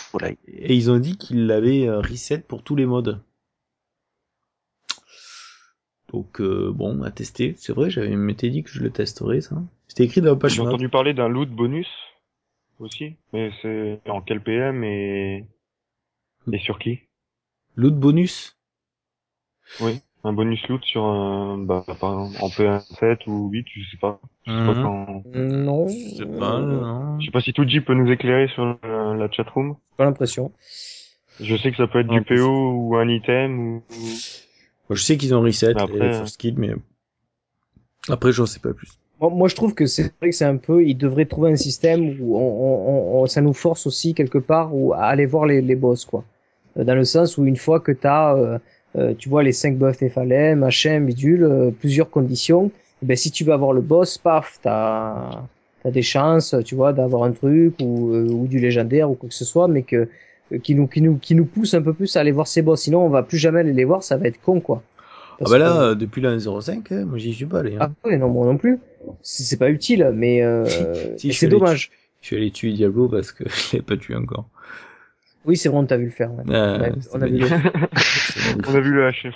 Et ils ont dit qu'ils l'avaient euh, reset pour tous les modes. Donc euh, bon, à tester. C'est vrai, j'avais m'étais dit que je le testerais ça. C'était écrit dans la page J'ai entendu parler d'un loot bonus aussi, mais c'est en quel PM et et sur qui? L'autre bonus? Oui, un bonus loot sur un, bah, par exemple, en PM7 ou 8, je sais pas. Je sais pas Mhm. quand. Non. Je sais pas. non. Je sais pas si Tuji peut nous éclairer sur la, la chatroom. Pas l'impression. Je sais que ça peut être du. PO ou un item ou. Je sais qu'ils ont reset après, euh, first kill, mais après j'en sais pas plus. Moi, moi, je trouve que c'est vrai que c'est un peu, ils devraient trouver un système où on, on, on- ça nous force aussi quelque part ou à aller voir les, les boss, quoi. Euh, Dans le sens où une fois que t'as, euh, euh, tu vois les 5 buffs Néphalem, machin, bidule, euh, plusieurs conditions. Et ben si tu veux avoir le boss, paf, t'as as des chances, tu vois, d'avoir un truc ou, euh, ou du légendaire ou quoi que ce soit, mais que qui nous qui nous qui nous pousse un peu plus à aller voir ces boss. Sinon, on va plus jamais aller les voir, ça va être con quoi. Ah bah là, euh, depuis la 1.05, hein, moi j'y suis pas allé. Hein. ah ouais, non, moi non plus. C'est pas utile, mais euh, Si, c'est dommage. Je suis allé tuer Diablo parce que je l'ai pas tué encore. Oui, c'est vrai, on t'a vu le faire. ouais. Ah, on a, c'était on a vu le... On a vu le HF.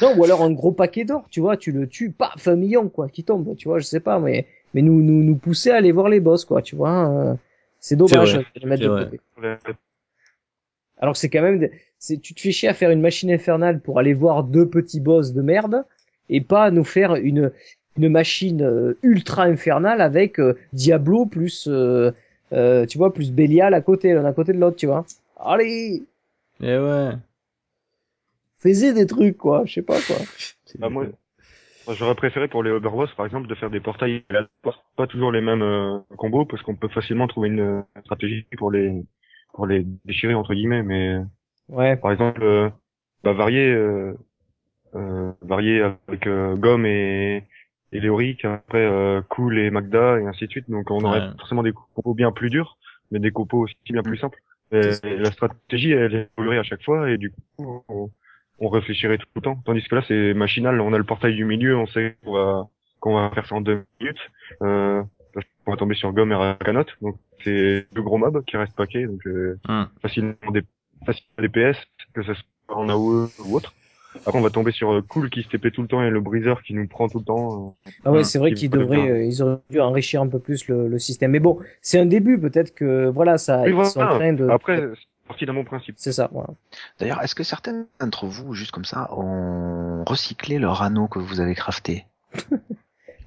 Non, ou alors un gros paquet d'or, tu vois, tu le tues, paf, un million, quoi, qui tombe, tu vois, je sais pas, mais, mais nous, nous, nous pousser à aller voir les boss, quoi, tu vois, euh, c'est dommage de les mettre de vrai. côté. Alors que c'est quand même, des- c'est, tu te fais chier à faire une machine infernale pour aller voir deux petits boss de merde, et pas nous faire une, une machine euh, ultra infernale avec euh, Diablo plus, euh, euh, tu vois, plus Belial à côté, l'un à côté de l'autre, tu vois. Allez, Eh ouais. faisez des trucs, quoi, je sais pas, quoi. C'est Bah, moi, j'aurais préféré pour les Overboss, par exemple, de faire des portails pas toujours les mêmes euh, combos, parce qu'on peut facilement trouver une euh, stratégie pour les pour les déchirer entre guillemets, mais Ouais. par exemple, euh, bah, varier euh, euh, varier avec euh, Gomme et et Léoric, après euh, Cool et Magda et ainsi de suite. Donc on aurait forcément des compos bien plus durs, mais des compos aussi bien plus simples. Et, et la stratégie, elle évoluerait à chaque fois, et du coup, on, on réfléchirait tout le temps. Tandis que là, c'est machinal. On a le portail du milieu, on sait qu'on va, qu'on va faire ça en deux minutes. Euh, qu'on va tomber sur Gomme et Rakanot. Donc, c'est deux gros mobs qui restent paquets. Donc, euh, Hum. facilement des, facilement des PS, que ce soit en AOE ou autre. Après, on va tomber sur euh, Cool qui se TP tout le temps et le Breezer qui nous prend tout le temps. euh. Ah ouais, c'est vrai qui qu'ils devraient, euh, ils auraient dû enrichir un peu plus le, le système. Mais bon, c'est un début, peut-être que voilà, ça, Oui, ils sont en train de. Après, parti d'un bon principe. c'est ça. Voilà. D'ailleurs, est-ce que certains d'entre vous, juste comme ça, ont recyclé leur anneau que vous avez crafté?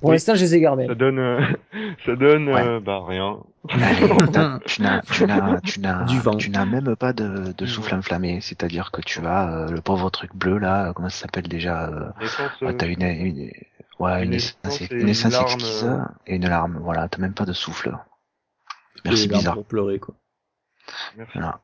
Pour Oui. l'instant, je les ai gardés. Ça donne, euh, ça donne, Ouais. euh, bah, rien. Allez, tu n'as, tu n'as, tu n'as, tu n'as même pas de, de souffle enflammé. C'est-à-dire que tu as euh, le pauvre truc bleu là, comment ça s'appelle déjà euh, euh, T'as une, une, ouais, une une, essence et une essence larme, exquise euh. et une larme. Voilà, t'as même pas de souffle. Merci bizarre. pour pleurer quoi. merci. Voilà.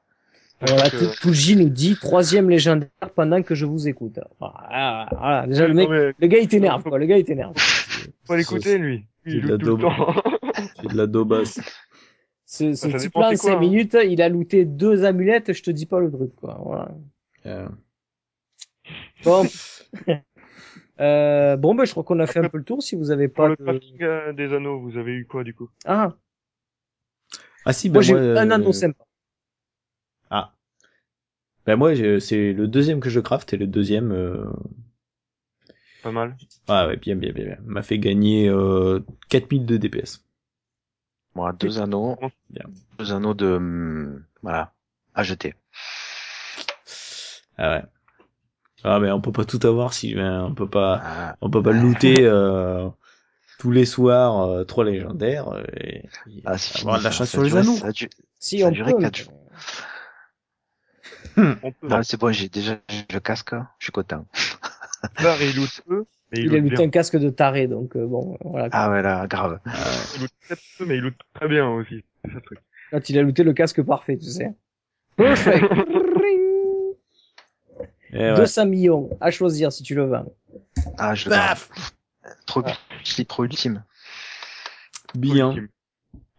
Euh, tout, tout J nous dit troisième légendaire pendant que je vous écoute. Voilà, voilà. Déjà, le mec, mais le gars, il t'énerve, quoi. Le gars, il t'énerve. faut l'écouter, lui. C'est Il de la tout le temps. C'est de la daubasse. Ce, ce petit plan, c'est en quoi, 5 hein. minutes, il a looté deux amulettes, je te dis pas le truc, quoi. Voilà. Euh, Bon. euh, bon, ben, je crois qu'on a fait un Après, peu le tour. Si vous avez Pour pas le de... crafting euh, des anneaux, vous avez eu quoi, du coup? Ah, Ah si, ben moi, j'ai moi, eu un euh, anneau sympa. Ah. Ben moi, c'est le deuxième que je craft et le deuxième, euh... Pas mal. ah ouais, bien, bien, bien, bien. M'a fait gagner euh, 4000 de DPS. Moi, deux anneaux, Bien. deux anneaux de, hum, voilà, à jeter. Ah ouais. Ah mais on peut pas tout avoir, Sylvain. On peut pas, Ah, on peut pas looter euh, tous les soirs euh, trois légendaires euh, et, et ah, avoir fini. de la chance sur les anneaux. ça Si, ça on peut. quatre jours. On peut. Ah, c'est bon, j'ai déjà le casque, je suis content. Il loot peu, mais il, Il a loot un casque de taré, donc euh, bon, voilà. Ah ouais, là, grave. Ah. Il loot très peu, mais il loot très bien aussi. C'est ça le truc. Quand il a looté le casque parfait, tu sais. Perfect. Ouais. 200 millions à choisir si tu le vends. Ah, je le. Paf Trop, pro ultime. Bien.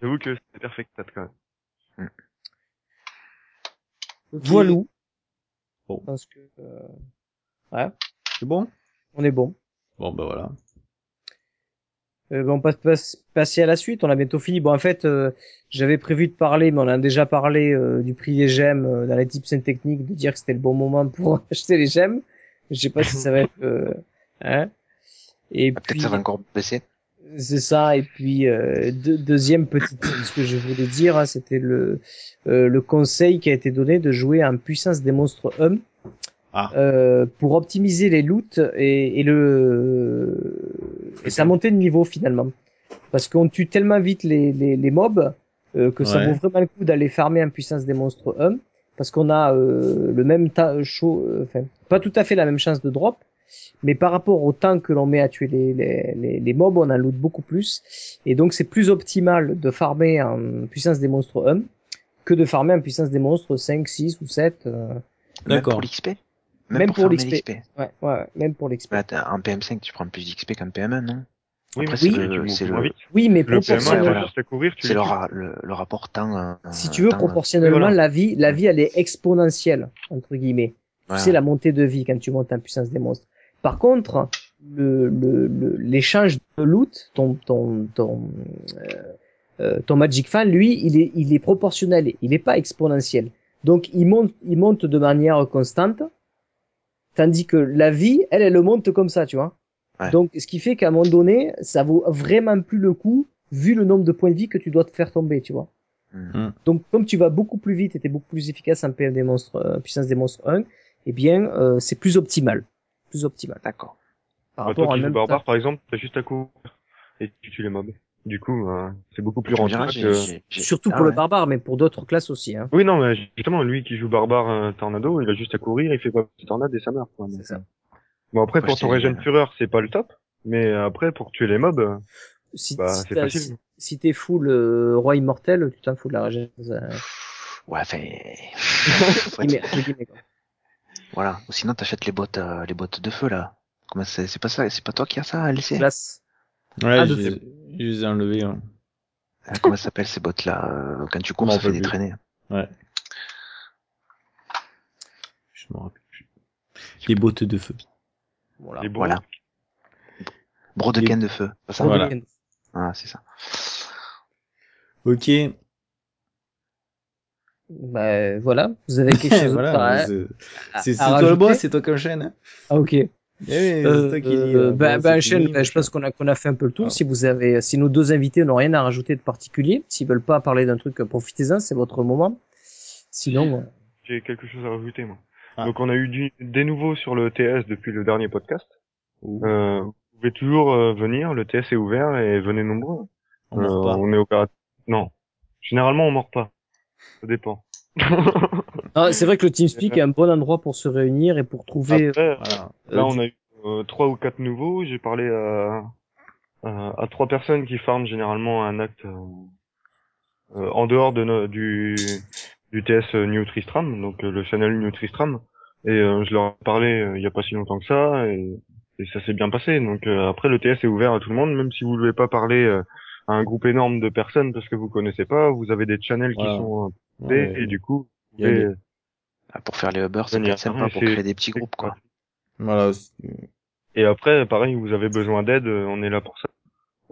J'avoue que c'est perfect, ça, quand même. Voilà. Bon. Je pense que euh, C'est bon? On est bon. Bon ben voilà. Euh, ben, on passe, passe- passer à la suite. On a bientôt fini. Bon, en fait, euh, j'avais prévu de parler, mais on a déjà parlé euh, du prix des gemmes euh, dans les tips and techniques, de dire que c'était le bon moment pour acheter les gemmes. Je sais pas si ça va être, euh, hein. Et Ah, Peut-être puis, ça va encore baisser. C'est ça. Et puis euh, deux- deuxième petit tip, ce que je voulais dire, hein, c'était le euh, le conseil qui a été donné de jouer en puissance des monstres Ah. euh, pour optimiser les loots et, et le et sa montée de niveau finalement. Parce qu'on tue tellement vite les les, les mobs euh, que ça vaut vraiment le coup d'aller farmer en puissance des monstres hommes parce qu'on a euh, le même tas chaud, euh, enfin pas tout à fait la même chance de drop, mais par rapport au temps que l'on met à tuer les, les, les, les mobs, on en loot beaucoup plus. Et donc c'est plus optimal de farmer en puissance des monstres hommes que de farmer en puissance des monstres 5, 6 ou 7. euh, Même D'accord. pour l'XP Même pour l'XP. Ouais, ouais, même pour l'expert. Bah, t'as- en PM5, tu prends plus d'XP qu'en PM1, non? Oui, Après, mais c'est oui. le, le. Oui, mais Le proportionnellement, c'est le, le, le rapport temps. euh, si tu veux, temps, euh, proportionnellement, voilà. la vie, la vie, elle est exponentielle, entre guillemets. Tu sais, la montée de vie quand tu montes en puissance des monstres. Par contre, le, le, le- l'échange de loot, ton, ton, ton, euh, euh, ton Magic Fan, lui, il est, il est proportionnel, il n'est pas exponentiel. Donc, il monte, il monte de manière constante, tandis que la vie, elle, elle monte comme ça, tu vois. Ouais. Donc, ce qui fait qu'à un moment donné, ça vaut vraiment plus le coup, vu le nombre de points de vie que tu dois te faire tomber, tu vois. Hmm. Donc, comme tu vas beaucoup plus vite et t'es beaucoup plus efficace en PM des monstres, euh, puissance des monstres 1, eh bien, euh, c'est plus optimal. Plus optimal. D'accord. Par Bah, rapport toi à qui joues même barbare, par exemple, t'as juste à courir et tu tues les mobs. Du coup, euh, c'est beaucoup plus rentable que... Surtout ah pour le barbare, mais pour d'autres classes aussi. Hein. Oui, non, mais justement, lui qui joue barbare euh, tornado, il a juste à courir, il fait pas de tornade et ça meurt. Quoi. C'est ça. Bon, après, pour ton régène balles. fureur, c'est pas le top. Mais après, pour tuer les mobs, euh, Si, bah, si c'est facile. si, si t'es full euh, roi immortel, tu t'en fous de la régène. euh, Ouais, enfin. voilà. Ou sinon, t'achètes les bottes, euh, les bottes de feu, là. Comment c'est, c'est pas ça, c'est pas toi qui as ça à laisser? Glace. Ouais, Ah, je, je les ai enlevés. hein. Ah, Comment ça s'appelle ces bottes-là? euh, Quand tu cours, m'en ça fait des plus. traînées. Ouais. Je me rappelle plus. Les bottes de feu. Voilà. Les. Voilà. Brodequin de feu. Pas ça? Voilà. Ah, c'est ça. Ok. Bah, voilà. Vous avez quelque chose voilà. à, c'est toi le boss, c'est toi qui enchaîne. Hein. Ah, ok. Eh oui, c'est Euh, qui euh, euh, bah, bah, Bah, je pense qu'on a, qu'on a fait un peu le tour. Ah. Si vous avez, si nos deux invités n'ont rien à rajouter de particulier, s'ils veulent pas parler d'un truc, profitez-en, c'est votre moment. Sinon, euh, J'ai quelque chose à rajouter, moi. Ah. Donc, on a eu du, des nouveaux sur le TS depuis le dernier podcast. Ouh, Euh, vous pouvez toujours euh, venir, le TS est ouvert et venez nombreux. on mord Euh, pas. on est opérateur. Non. Généralement, on mord pas. Ça dépend. ah, c'est vrai que le TeamSpeak est un bon endroit pour se réunir et pour trouver. Après, Voilà. là, euh, on a eu euh, trois ou quatre nouveaux. J'ai parlé à, à, à trois personnes qui farment généralement un acte euh, euh, en dehors de no- du, du TS New Tristram, donc euh, le channel New Tristram. Et euh, je leur ai parlé euh, il y a pas si longtemps que ça, et, et ça s'est bien passé. Donc euh, après, le TS est ouvert à tout le monde, même si vous ne voulez pas parler euh, à un groupe énorme de personnes parce que vous connaissez pas, vous avez des channels Voilà. qui sont euh, Ouais, et du coup, vous il y a pouvez des- Ah, pour faire les venir. être sympa pour C'est- créer des petits groupes, quoi. Voilà. c'est- Et après, pareil, vous avez besoin d'aide, euh, on est là pour ça.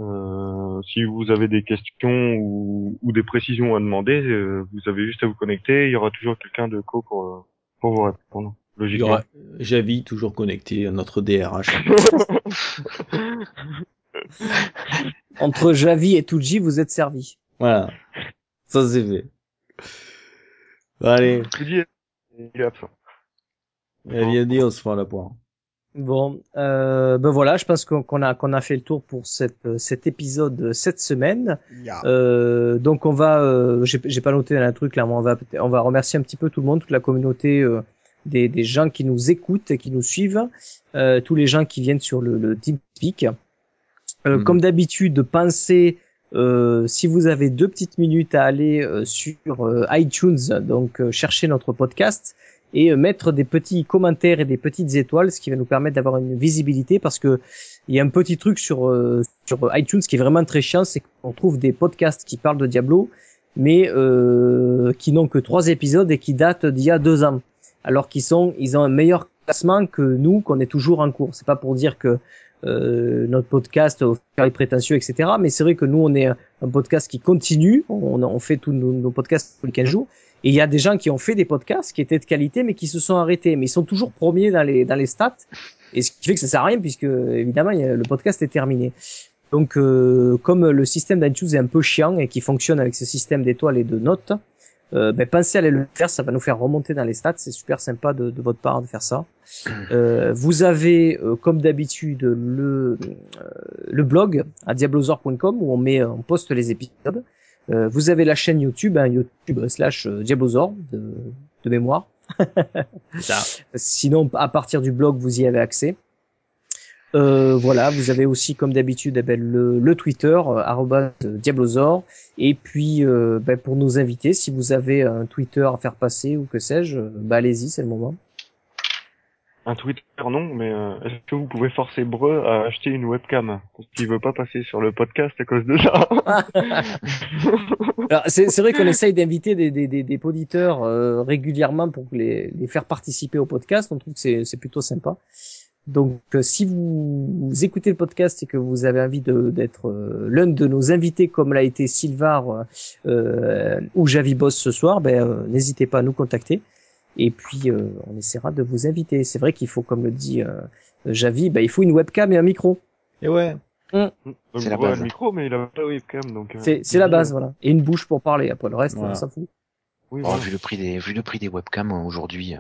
Euh, si vous avez des questions ou, ou des précisions à demander, euh, vous avez juste à vous connecter. Il y aura toujours quelqu'un de co pour, euh, pour vous répondre. Il y Logiquement. aura Javi toujours connecté à notre DRH. Entre Javi et Tuji, vous êtes servi. voilà. Ça c'est fait. Allez. Je vous dis, il est absent. Il vient dit, on se fera la poire. Bon, euh, ben voilà, je pense qu'on a qu'on a fait le tour pour cette, cet épisode cette semaine. Euh, donc on va, euh, j'ai j'ai pas noté un truc là, mais on va peut-être- on va remercier un petit peu tout le monde, toute la communauté euh, des, des gens qui nous écoutent et qui nous suivent, euh, tous les gens qui viennent sur le, le TeamSpeak. Euh, Mhm. Comme d'habitude, pensez euh, si vous avez deux petites minutes à aller euh, sur euh, iTunes, donc euh, chercher notre podcast et euh, mettre des petits commentaires et des petites étoiles, ce qui va nous permettre d'avoir une visibilité parce que il y a un petit truc sur euh, sur iTunes qui est vraiment très chiant, c'est qu'on trouve des podcasts qui parlent de Diablo, mais euh, qui n'ont que trois épisodes et qui datent d'il y a deux ans, alors qu'ils sont ils ont un meilleur que nous, qu'on est toujours en cours. C'est pas pour dire que euh, notre podcast est prétentieux, etc. Mais c'est vrai que nous, on est un podcast qui continue. On, on fait tous nos, podcasts tous les 15 jours. Et il y a des gens qui ont fait des podcasts qui étaient de qualité, mais qui se sont arrêtés. Mais ils sont toujours premiers dans les, dans les stats. Et ce qui fait que ça sert à rien, puisque évidemment, le podcast est terminé. Donc, euh, comme le système d'iTunes est un peu chiant et qui fonctionne avec ce système d'étoiles et de notes, euh, ben, pensez à aller le faire, ça va nous faire remonter dans les stats. C'est super sympa de, de votre part de faire ça. Euh, vous avez, euh, comme d'habitude, le, euh, le blog à diablozor.com où on met, on poste les épisodes. Euh, vous avez la chaîne YouTube, hein, YouTube slash euh, Diablozor de, de mémoire. Ça. Sinon, à partir du blog, vous y avez accès. Euh, voilà, vous avez aussi comme d'habitude eh ben, le, le Twitter euh, arobase Diablozor et puis euh, ben, pour nos invités, si vous avez un Twitter à faire passer ou que sais-je, euh, bah allez-y, c'est le moment. Un Twitter non, mais euh, est-ce que vous pouvez forcer Breu à acheter une webcam? Parce qu'il veut pas passer sur le podcast à cause de ça. Alors, c'est vrai qu'on essaye d'inviter des, des, des, des auditeurs euh, régulièrement pour les, les faire participer au podcast. On trouve que c'est c'est plutôt sympa. Donc, euh, si vous, vous écoutez le podcast et que vous avez envie de- d'être euh, l'un de nos invités, comme l'a été Sylvar euh, ou Javi Boss ce soir, ben, euh, n'hésitez pas à nous contacter. Et puis, euh, on essaiera de vous inviter. C'est vrai qu'il faut, comme le dit euh, Javi, ben, il faut une webcam et un micro. Et ouais. Donc C'est la base. le micro, mais il a pas de webcam, donc. euh, C'est c'est la base, voilà. Et une bouche pour parler. Après, le reste, Voilà. on s'en fout. Oui, Oh, vu le prix des vu le prix des webcams euh, aujourd'hui.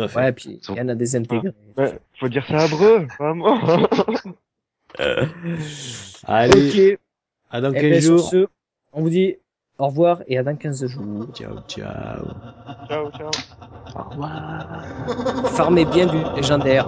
Euh, Tout à fait. Ouais, puis il y en a des intégrés. Ouais, faut dire ça à Breu, pas à moi. Allez, Ok. à dans Eh 15 ben, sur jours. ce, on vous dit au revoir et à dans 15 jours. Ciao, ciao. ciao, ciao. Au revoir. Farmez bien du légendaire.